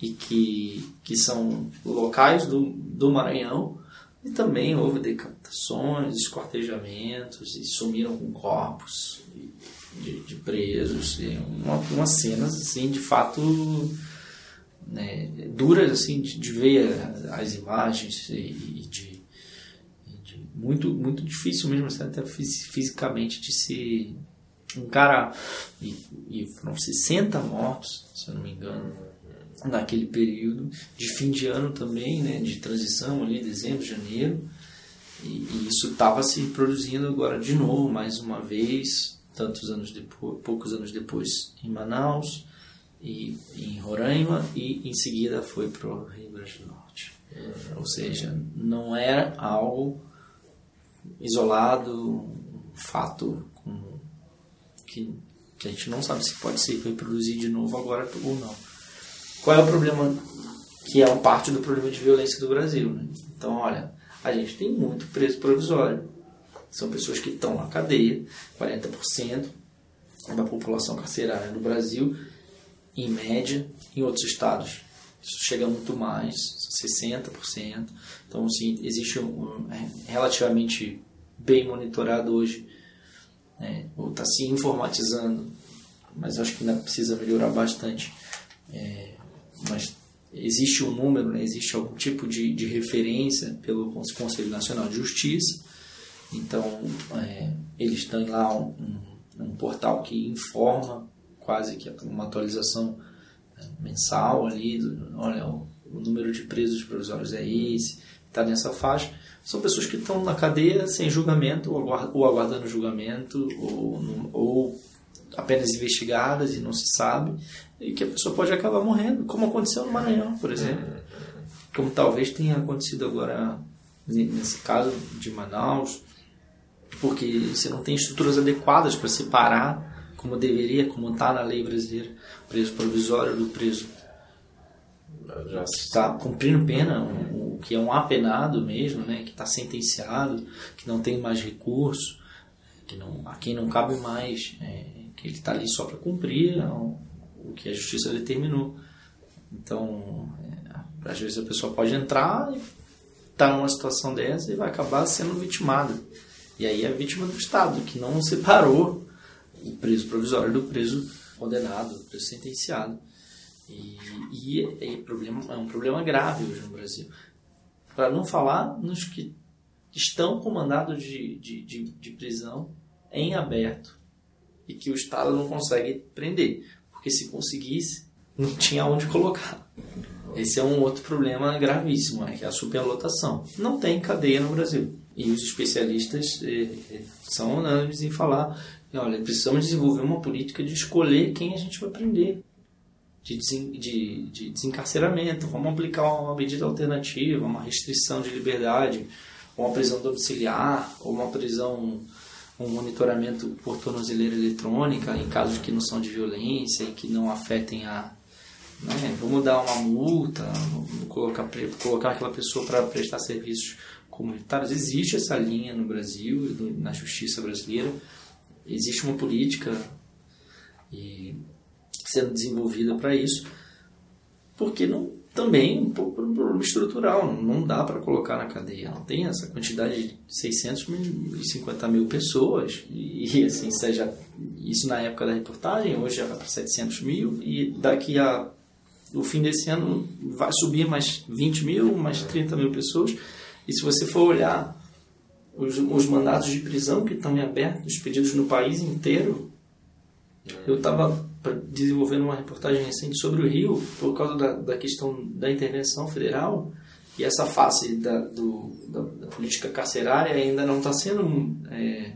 e que, que são locais do, do Maranhão. E também houve decapitações, esquartejamentos e sumiram com corpos de, de presos. Uma, umas cenas, assim, de fato né, duras, assim, de, de ver as imagens e, e de, de, muito, muito difícil mesmo, assim, até fisicamente de se encarar. E, e foram 60 mortos, se eu não me engano, naquele período de fim de ano também, né, de transição ali, dezembro, janeiro. E, e isso estava se produzindo agora de novo, mais uma vez, tantos anos depois, poucos anos depois, em Manaus e em Roraima e em seguida foi para o Rio Grande do Norte. Ou seja, não é algo isolado, um fato que, que a gente não sabe se pode ser reproduzir de novo agora ou não. Qual é o problema que é uma parte do problema de violência do Brasil? Né? Então, olha, a gente tem muito preso provisório. São pessoas que estão na cadeia, 40% da população carcerária no Brasil, em média, em outros estados. Isso chega muito mais, 60%. Então, assim, existe um, é relativamente bem monitorado hoje né? ou está se informatizando, mas acho que ainda precisa melhorar bastante. É, mas existe um número, né? existe algum tipo de, de referência pelo Conselho Nacional de Justiça, então é, eles têm lá um, um, um, portal que informa quase que uma atualização é, mensal ali, olha, o, número de presos provisórios é esse, está nessa faixa são pessoas que estão na cadeia sem julgamento, ou aguardando julgamento, ou, ou apenas investigadas e não se sabe, e que a pessoa pode acabar morrendo, como aconteceu no Maranhão, por exemplo. Como talvez tenha acontecido agora nesse caso de Manaus, porque você não tem estruturas adequadas para separar como deveria, como está na lei brasileira, preso provisório do preso já está cumprindo pena, o que é um apenado mesmo, né, que está sentenciado, que não tem mais recurso, que não, a quem não cabe mais, é, que ele está ali só para cumprir o, o que a justiça determinou. Então, é, às vezes a pessoa pode entrar e estar tá numa situação dessa e vai acabar sendo vitimada. E aí é vítima do Estado, que não separou o preso provisório do preso condenado, do preso sentenciado. E, e, e problema, é um problema grave hoje no Brasil. Para não falar nos que estão comandados de, de, de, de prisão em aberto e que o Estado não consegue prender, porque se conseguisse, não tinha onde colocar. Esse é um outro problema gravíssimo, é que é a superlotação. Não tem cadeia no Brasil. E os especialistas eh, eh, são unânimes em falar, olha, precisamos desenvolver uma política de escolher quem a gente vai prender. De, desen, de, de desencarceramento, vamos aplicar uma medida alternativa, uma restrição de liberdade, uma prisão domiciliar, ou uma prisão, um monitoramento por tornozeleira eletrônica em casos que não são de violência e que não afetem a, né? Vamos dar uma multa, colocar, colocar aquela pessoa para prestar serviços comunitários. Existe essa linha no Brasil, na justiça brasileira. Existe uma política sendo desenvolvida para isso, porque não, também um pouco um problema estrutural, não dá para colocar na cadeia, não tem essa quantidade de 650 mil pessoas, e assim, seja isso na época da reportagem, hoje já vai para 700 mil, e daqui a no fim desse ano vai subir mais 20 mil, mais 30 mil pessoas. E se você for olhar os, os mandatos de prisão que estão em aberto, os pedidos no país inteiro, eu estava desenvolvendo uma reportagem recente sobre o Rio, por causa da, da questão da intervenção federal, e essa face da, do, da, da política carcerária ainda não está sendo é,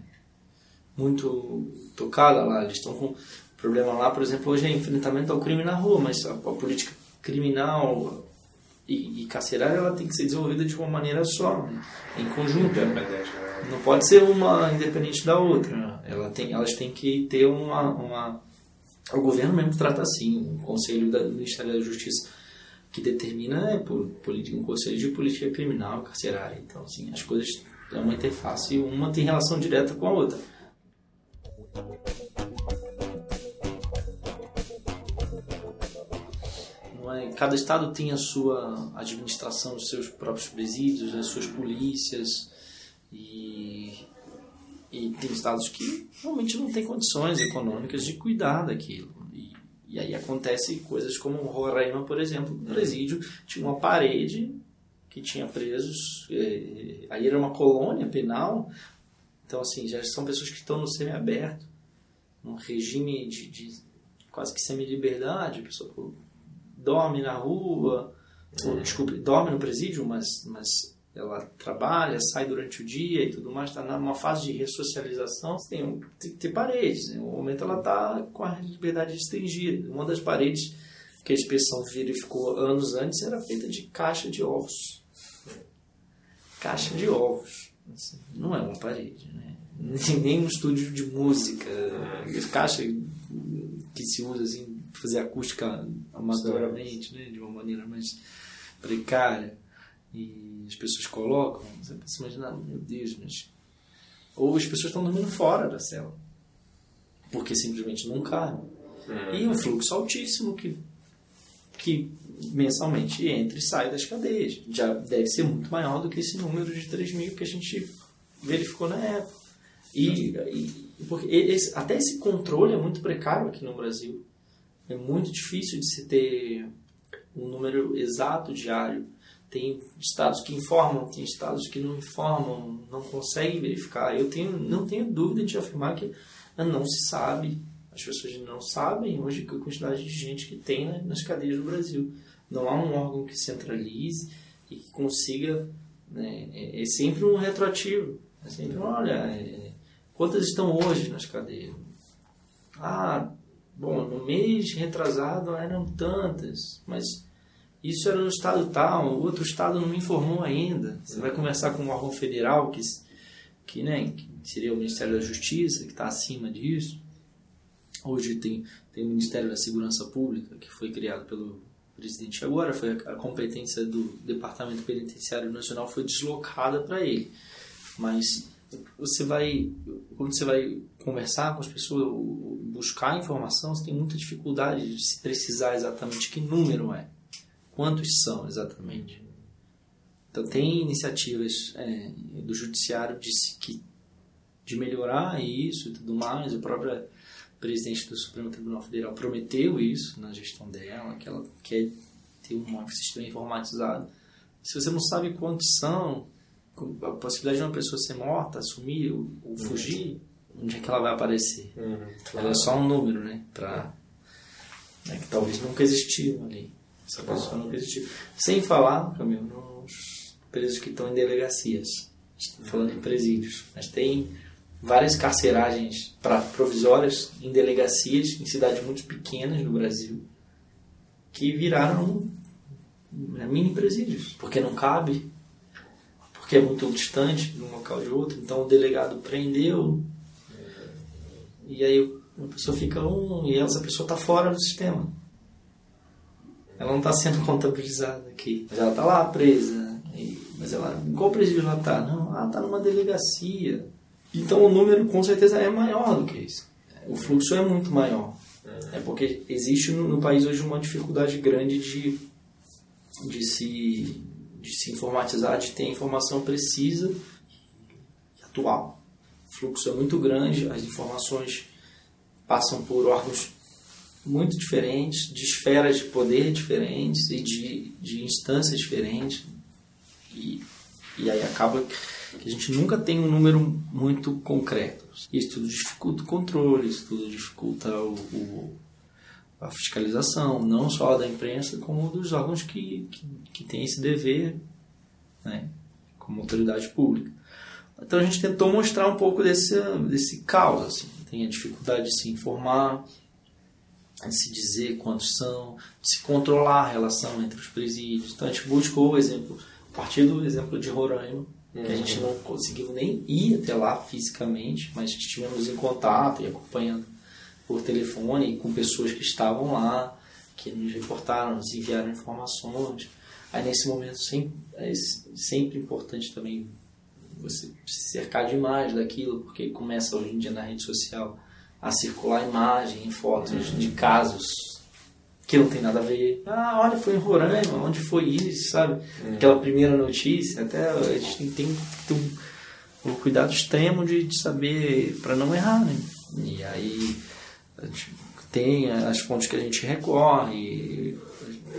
muito tocada lá. Eles estão com problema lá, por exemplo, hoje é enfrentamento ao crime na rua, mas a, a política criminal e, e, carcerária ela tem que ser desenvolvida de uma maneira só, em conjunto. Né? Não pode ser uma independente da outra. Ela tem, elas têm que ter uma, uma o governo mesmo trata assim, o Conselho do Ministério da Justiça que determina é por, um conselho de política criminal carcerária. Então, assim, as coisas é uma interface, uma tem relação direta com a outra. Cada estado tem a sua administração, os seus próprios presídios, as suas polícias e, e tem estados que realmente não têm condições econômicas de cuidar daquilo. E, e aí acontece coisas como Roraima, por exemplo, o presídio tinha uma parede que tinha presos, aí era uma colônia penal, então assim, já são pessoas que estão no semi-aberto, num regime de, de quase que semi-liberdade, a pessoa dorme na rua, ou, desculpe, dorme no presídio, mas, mas ela trabalha, sai durante o dia e tudo mais, está numa fase de ressocialização, você tem, tem que ter paredes. Né? No momento ela está com a liberdade restringida. Uma das paredes que a inspeção verificou anos antes era feita de caixa de ovos. Caixa de ovos. Assim, não é uma parede, né? Nem um estúdio de música. Caixa que se usa assim fazer acústica amadoramente, né, de uma maneira mais precária, e as pessoas colocam, você pensa, imagina, meu Deus, mas... Ou as pessoas estão dormindo fora da cela, porque simplesmente não cabem. Uhum. E um fluxo altíssimo que, que mensalmente entra e sai das cadeias. Já deve ser muito maior do que esse número de 3 mil que a gente verificou na época. E, e porque esse, até esse controle é muito precário aqui no Brasil. É muito difícil de se ter um número exato diário. Tem estados que informam, tem estados que não informam, não conseguem verificar. Eu tenho, não tenho dúvida de afirmar que não se sabe. As pessoas não sabem hoje a quantidade de gente que tem nas cadeias do Brasil. Não há um órgão que centralize e que consiga. Né, é, é, sempre um retroativo. É sempre, olha, é, quantas estão hoje nas cadeias? Ah, Bom, no mês retrasado eram tantas, mas isso era no estado tal, o outro estado não me informou ainda. Você vai conversar com um órgão federal que, que, né, que seria o Ministério da Justiça, que está acima disso. Hoje tem, tem o Ministério da Segurança Pública, que foi criado pelo presidente agora, foi a, a competência do Departamento Penitenciário Nacional foi deslocada para ele. Mas você vai quando você vai conversar com as pessoas buscar informação você tem muita dificuldade de se precisar exatamente que número é quantos são exatamente. Então tem iniciativas é, do judiciário de que de melhorar isso e tudo mais. O próprio presidente do Supremo Tribunal Federal prometeu isso na gestão dela que ela quer ter um sistema informatizado. Se você não sabe quantos são a possibilidade de uma pessoa ser morta, sumir ou, ou fugir, onde é que ela vai aparecer? Uhum, Ela é só um número, né? Pra, né, que talvez nunca existiu ali. Essa pessoa nunca existiu. Sem falar, Camilo, nos presos que estão em delegacias. Estou falando em presídios. Mas tem várias carceragens pra, provisórias em delegacias em cidades muito pequenas no Brasil que viraram né, mini presídios. Porque não cabe, porque é muito distante de um local de outro. Então o delegado prendeu, e aí a pessoa fica um, e essa pessoa está fora do sistema. Ela não está sendo contabilizada aqui. Mas ela está lá presa. E, mas ela, qual presídio ela está? Não, ela está numa delegacia. Então o número com certeza é maior do que isso. O fluxo é muito maior. É porque existe no, no país hoje uma dificuldade grande de, de, se, de se informatizar, de ter informação precisa e atual. Fluxo é muito grande, as informações passam por órgãos muito diferentes, de esferas de poder diferentes e de, de instâncias diferentes. E, e aí acaba que a gente nunca tem um número muito concreto. Isso tudo dificulta o controle, isso tudo dificulta o, o a fiscalização, não só da imprensa, como dos órgãos que, que, que têm esse dever né, como autoridade pública. Então a gente tentou mostrar um pouco desse, desse caos. Assim. Tem a dificuldade de se informar, de se dizer quantos são, de se controlar a relação entre os presídios. Então a gente buscou o exemplo, a partir do exemplo de Roraima, que a gente não conseguiu nem ir até lá fisicamente, mas estivemos em contato e acompanhando por telefone com pessoas que estavam lá, que nos reportaram, nos enviaram informações. Aí nesse momento sempre, é sempre importante também você se cercar de imagem daquilo, porque começa hoje em dia na rede social a circular imagem, fotos de casos que não tem nada a ver. Ah, olha, foi em Roraima, onde foi isso, sabe? Aquela primeira notícia, até a gente tem, tem que ter um, um cuidado extremo de, de saber para não errar, né? E aí a gente tem as fontes que a gente recorre,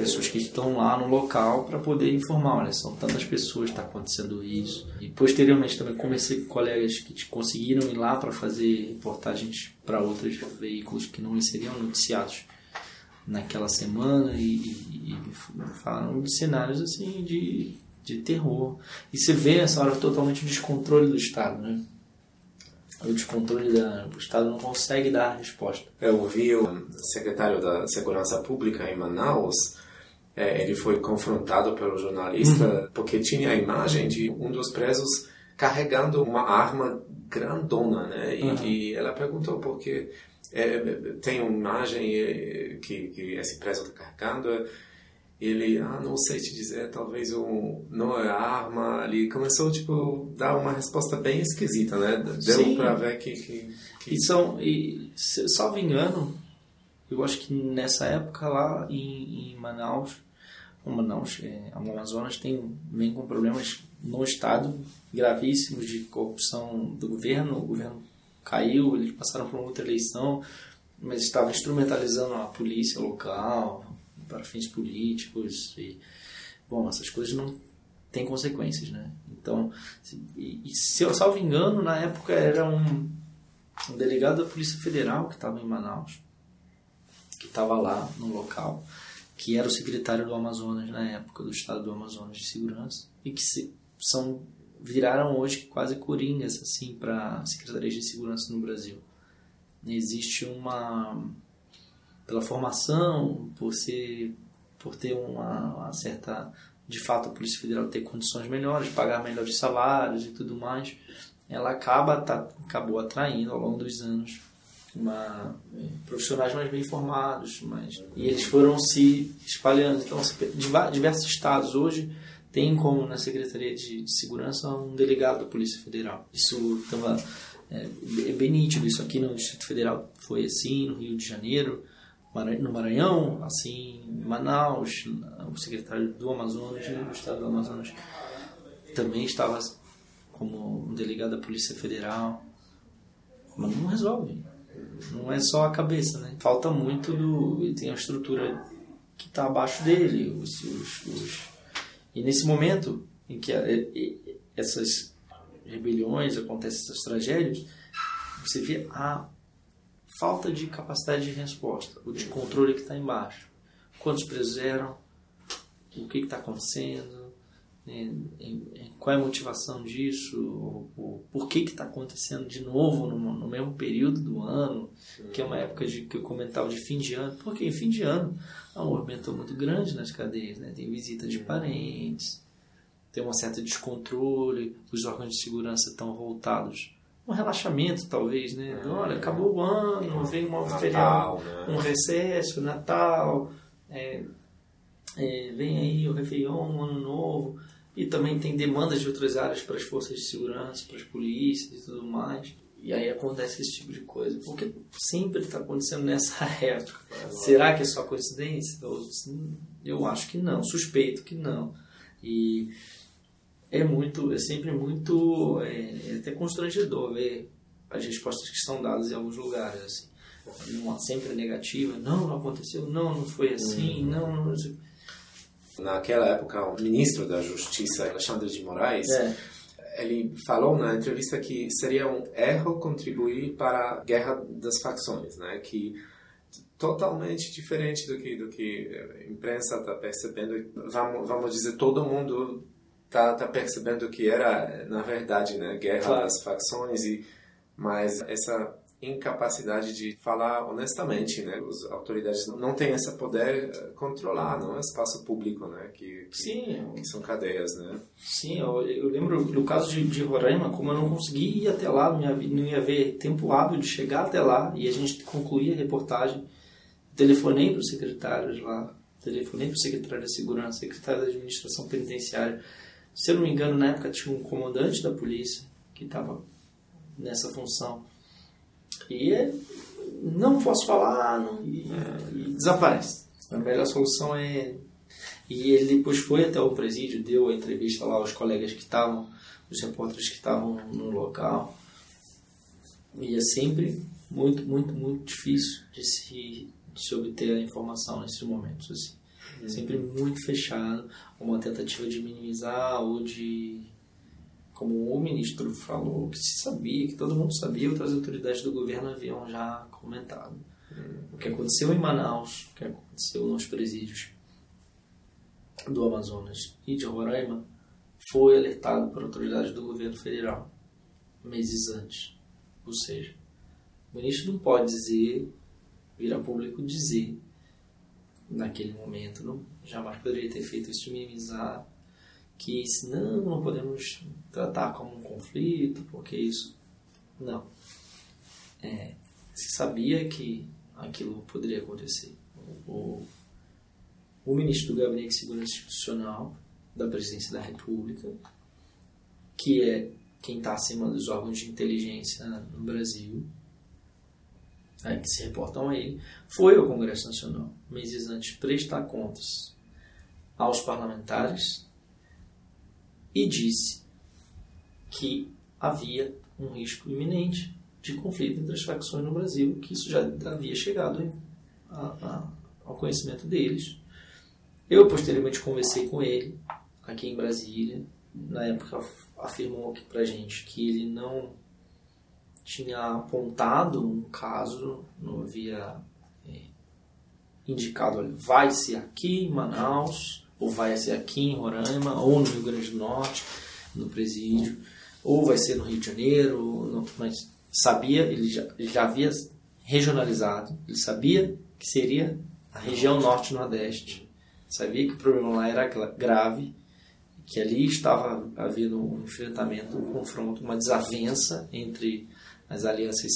pessoas que estão lá no local para poder informar, olha, são tantas pessoas, está acontecendo isso. E posteriormente também conversei com colegas que conseguiram ir lá para fazer reportagens para outros veículos que não seriam noticiados naquela semana e, e, e falaram de cenários assim de, de terror. E você vê essa hora totalmente o descontrole do Estado, né? O descontrole da, o Estado não consegue dar resposta. Eu ouvi o secretário da Segurança Pública em Manaus, é, ele foi confrontado pelo jornalista uhum. porque tinha a imagem de um dos presos carregando uma arma grandona, né? E, uhum. e ela perguntou por que é, tem uma imagem é, que, que esse preso está carregando. Ele, ah, não sei te dizer, talvez um, não é arma. Ele começou tipo dar uma resposta bem esquisita, né? Deu para ver que, que, que, E são, e, salvo engano, eu acho que nessa época lá em, em Manaus, Manaus, é, Amazonas tem vem com problemas no estado gravíssimos de corrupção do governo. O governo caiu, eles passaram por outra eleição, mas estava instrumentalizando a polícia local para fins políticos e bom, essas coisas não têm consequências, né? Então, e, e se eu salvo engano, na época era um, um delegado da Polícia Federal que estava em Manaus, que estava lá no local, que era o secretário do Amazonas na época do Estado do Amazonas de Segurança e que se, são viraram hoje quase coringas assim para secretarias de segurança no Brasil. Existe uma pela formação, por ser por ter uma, uma, certa de fato a Polícia Federal ter condições melhores, pagar melhores salários e tudo mais, ela acaba tá, acabou atraindo ao longo dos anos uma, profissionais mais bem formados, mais, e eles foram se espalhando. Então, diversos estados hoje tem como na Secretaria de, de Segurança um delegado da Polícia Federal. Isso estava é, é, bem nítido. Isso aqui no Distrito Federal foi assim, no Rio de Janeiro, no Maranhão, assim, em Manaus, o secretário do Amazonas, do Estado do Amazonas, também estava como um delegado da Polícia Federal. Mas não resolve. Não é só a cabeça, né? Falta muito do. Tem a estrutura que está abaixo dele, os, os, os e nesse momento em que essas rebeliões acontecem, essas tragédias, você vê a falta de capacidade de resposta, o de controle que está embaixo. Quantos presos eram? O que está acontecendo? É, qual é a motivação disso? por que está acontecendo de novo no, no, mesmo período do ano? Que é uma época de, que eu comentava de fim de ano. Porque em fim de ano há um movimento muito grande nas cadeias. Né? Tem visita de parentes, tem um certo descontrole, os órgãos de segurança estão voltados um relaxamento, talvez, né? Olha, acabou o ano, vem um feriado, né? um recesso, Natal, é, é, vem aí o Réveillon, um ano novo, e também tem demandas de outras áreas para as forças de segurança, para as polícias e tudo mais. E aí acontece esse tipo de coisa. Porque sempre está acontecendo nessa época. Será que é só coincidência? Eu acho que não, suspeito que não. E é muito, é sempre muito, é, é até constrangedor ver as respostas que são dadas em alguns lugares, assim. Uma sempre negativa, não, não aconteceu, não, não foi assim, uhum. não, não... Naquela época, o ministro da Justiça, Alexandre de Moraes, é. ele falou na entrevista que seria um erro contribuir para a guerra das facções, né? Que totalmente diferente do que do que a imprensa está percebendo. Vamos, vamos dizer, todo mundo tá, tá percebendo que era, na verdade, né, guerra claro. das facções, e, mas essa incapacidade de falar honestamente, né? As autoridades não têm esse poder eh, controlar, não é espaço público, né? Que, que, Sim. que são cadeias, né? Sim, eu, eu lembro no caso de, de, Roraima, como eu não consegui ir até lá, não ia, não ia haver tempo hábil de chegar até lá e a gente concluir a reportagem. Telefonei para os secretários lá, telefonei para o secretário de segurança, secretário da administração penitenciária se eu não me engano, na época tinha um comandante da polícia que estava nessa função. E não posso falar não, e, e desaparece. A melhor solução é. E ele depois foi até o presídio, deu a entrevista lá aos colegas que estavam, os repórteres que estavam no local. E é sempre muito, muito, muito difícil de se, de se obter a informação nesses momentos. Assim. Uhum. Sempre muito fechado, uma tentativa de minimizar ou de como o ministro falou, que se sabia, que todo mundo sabia, outras autoridades do governo haviam já comentado. O que aconteceu em Manaus, o que aconteceu nos presídios do Amazonas e de Roraima, foi alertado por autoridades do governo federal meses antes. Ou seja, o ministro não pode dizer, vir a público dizer naquele momento. Não, jamais poderia ter feito isso de minimizar que se não, não podemos tratar como um conflito, porque isso. Não. É, se sabia que aquilo poderia acontecer. O, o ministro do Gabinete de Segurança Institucional da Presidência da República, que é quem está acima dos órgãos de inteligência no Brasil, né, que se reportam a ele, foi ao Congresso Nacional, meses antes, prestar contas aos parlamentares e disse que havia um risco iminente de conflito entre as facções no Brasil, que isso já havia chegado a, a, ao conhecimento deles. Eu posteriormente conversei com ele aqui em Brasília. Na época afirmou aqui pra gente que ele não tinha apontado um caso, não havia é, indicado, olha, vai ser aqui em Manaus, ou vai ser aqui em Roraima, ou no Rio Grande do Norte, no presídio, ou vai ser no Rio de Janeiro, mas sabia, ele já, já havia regionalizado, ele sabia que seria a região norte-nordeste, sabia que o problema lá era grave, que ali estava havendo um enfrentamento, um confronto, uma desavença entre as alianças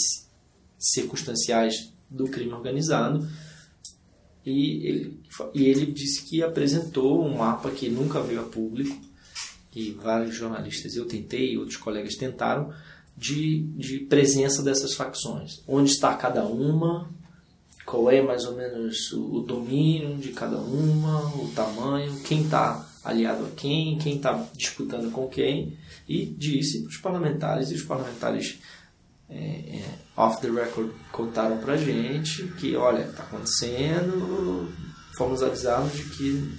circunstanciais do crime organizado. E ele, e ele disse que apresentou um mapa que nunca veio a público, e vários jornalistas, eu tentei, outros colegas tentaram, de, de presença dessas facções. Onde está cada uma, qual é mais ou menos o, o domínio de cada uma, o tamanho, quem está aliado a quem, quem está disputando com quem, e disse para os parlamentares, e os parlamentares é, é, off the record contaram pra gente que, olha, tá acontecendo, fomos avisados de que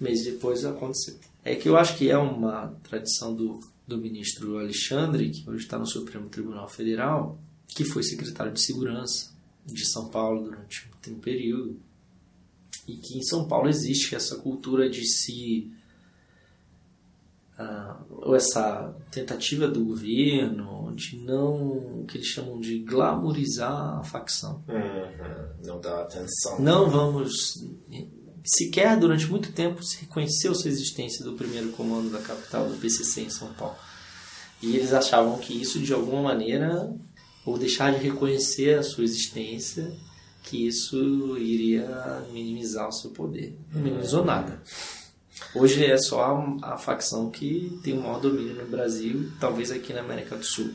mês depois aconteceu. É que eu acho que é uma tradição do, do ministro Alexandre, que hoje está no Supremo Tribunal Federal, que foi secretário de segurança de São Paulo durante um período e que em São Paulo existe essa cultura de se uh, ou essa tentativa do governo de não o que eles chamam de glamorizar a facção uhum. não dar atenção não vamos sequer durante muito tempo se reconheceu sua existência do primeiro comando da capital do PCC em São Paulo e eles achavam que isso de alguma maneira ou deixar de reconhecer a sua existência que isso iria minimizar o seu poder. Não minimizou nada. Hoje é só a, a facção que tem o maior domínio no Brasil, talvez aqui na América do Sul.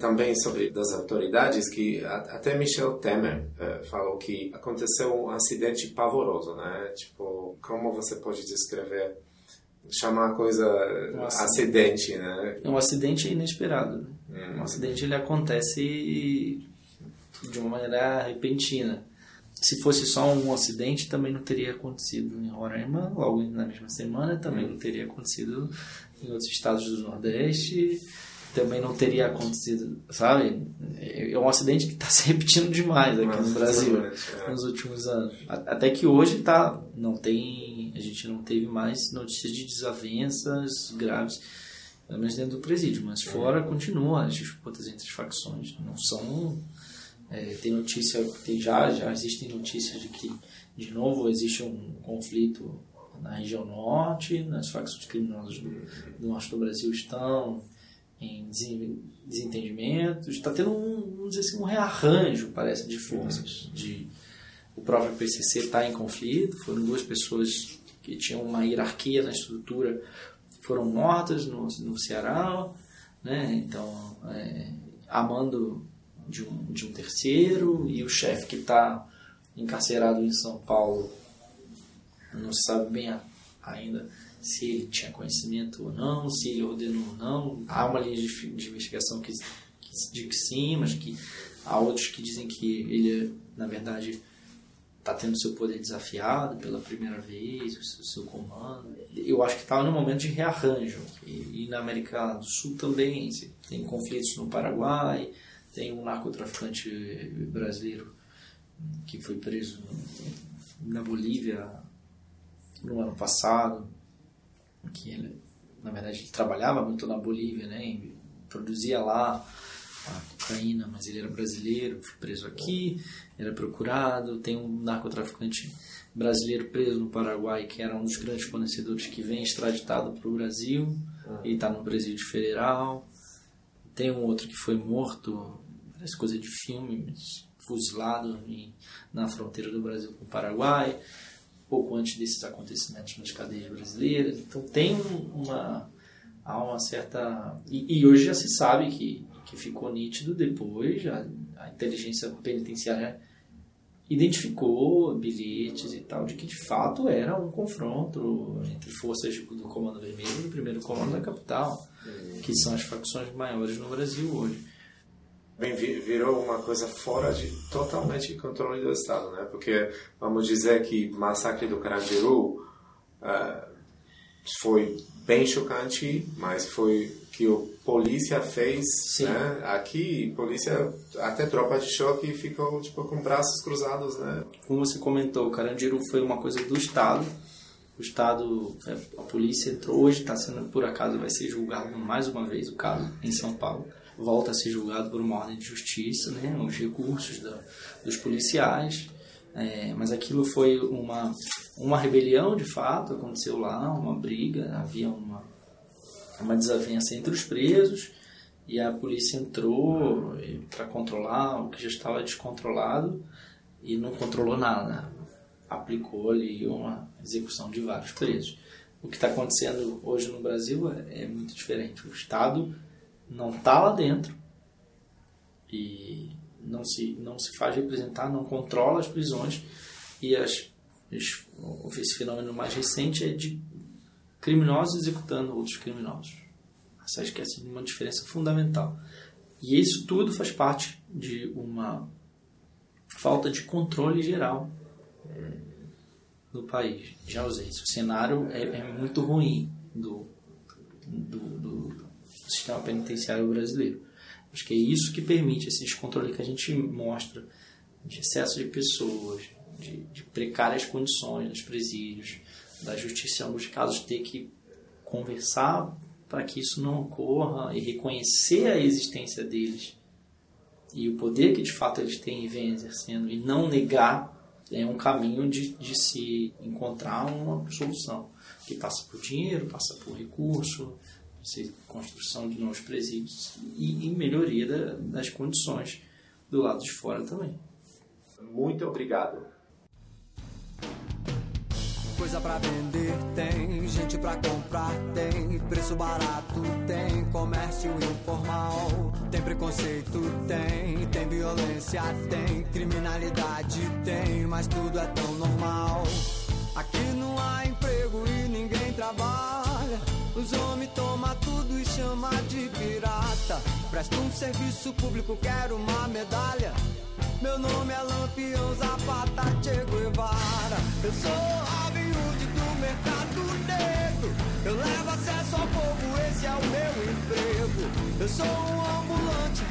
Também sobre das autoridades que até Michel Temer uh, falou que aconteceu um acidente pavoroso, né? Tipo, como você pode descrever chamar a coisa um acidente. acidente, né? É um acidente inesperado. Né? Hum. Um acidente ele acontece de uma maneira repentina. Se fosse só um acidente, também não teria acontecido em Roraima, logo na mesma semana, também não teria acontecido em outros estados do Nordeste, também não teria acontecido, sabe? É um acidente que está se repetindo demais aqui no Brasil é. nos últimos anos. Até que hoje tá, não tem, a gente não teve mais notícias de desavenças graves, pelo menos dentro do presídio, mas fora continua as disputas entre as facções, não são é, tem notícia, tem, já, já existem notícias de que, de novo, existe um conflito na região norte, nas facções criminosas do, do norte do Brasil estão em desentendimentos, está tendo um, vamos dizer assim, um rearranjo, parece, de forças. De, o próprio PCC está em conflito, foram duas pessoas que tinham uma hierarquia na estrutura, foram mortas no, no Ceará, né? então, é, amando de um, de um terceiro e o chefe que está encarcerado em São Paulo não se sabe bem ainda se ele tinha conhecimento ou não, se ele ordenou ou não. Há uma linha de, de investigação que, que diz que sim, mas que há outros que dizem que ele, na verdade, está tendo seu poder desafiado pela primeira vez, o seu, seu comando. Eu acho que estava tá no momento de rearranjo. E, e, na América do Sul também, tem conflitos no Paraguai, tem um narcotraficante brasileiro que foi preso na Bolívia no ano passado, que ele, na verdade, ele trabalhava muito na Bolívia, né? produzia lá a cocaína, mas ele era brasileiro, foi preso aqui, era procurado. Tem um narcotraficante brasileiro preso no Paraguai, que era um dos grandes fornecedores que vem extraditado para o Brasil ah. e está no Presídio Federal. Tem um outro que foi morto parece coisa de filme, fuzilado em, na fronteira do Brasil com o Paraguai, pouco antes desses acontecimentos nas cadeias brasileiras. Então tem uma há uma certa e, e hoje já se sabe que que ficou nítido depois a, a inteligência penitenciária identificou bilhetes e tal de que de fato era um confronto entre forças do Comando Vermelho e do primeiro Comando da capital, que são as facções maiores no Brasil hoje bem virou uma coisa fora de totalmente controle do Estado, né? Porque vamos dizer que o massacre do Carandiru uh, foi bem chocante, mas foi que o polícia fez, Sim. né? Aqui, polícia, até tropa de choque ficou tipo com braços cruzados, né? Como você comentou, o Carandiru foi uma coisa do Estado. O Estado, é, a polícia entrou hoje, está sendo por acaso vai ser julgado mais uma vez o caso em São Paulo volta a ser julgado por uma ordem de justiça, né, os recursos da, dos policiais. É, mas aquilo foi uma, uma rebelião de fato, aconteceu lá, uma briga, havia uma, uma desavença entre os presos e a polícia entrou para controlar o que já estava descontrolado e não controlou nada. Aplicou ali uma execução de vários presos. O que está acontecendo hoje no Brasil é, é muito diferente. O Estado não está lá dentro e não se, não se faz representar, não controla as prisões e as, esse fenômeno mais recente é de criminosos executando outros criminosos. Você esquece de uma diferença fundamental. E isso tudo faz parte de uma falta de controle geral no país, de ausência. O cenário é, é muito ruim do, do, do, do sistema penitenciário brasileiro. Acho que é isso que permite esse descontrole que a gente mostra de excesso de pessoas, de, de precárias condições nos presídios, da justiça em alguns casos ter que conversar para que isso não ocorra e reconhecer a existência deles e o poder que de fato eles têm e vêm exercendo e não negar é um caminho de, de se encontrar uma solução que passa por dinheiro, passa por recurso, construção de novos presídios e, e melhoria da, das condições do lado de fora também. Muito obrigado coisa pra vender tem, gente pra comprar tem, preço barato tem, comércio informal, tem preconceito tem, tem violência tem, criminalidade tem, mas tudo é tão normal. Aqui não há emprego e ninguém trabalha. Os homens tomam tudo e chama de pirata. Presta um serviço público, quero uma medalha. Meu nome é Lampião Zapata Che Guevara. Eu sou Hood do mercado negro. Eu levo acesso ao povo, esse é o meu emprego. Eu sou um ambulante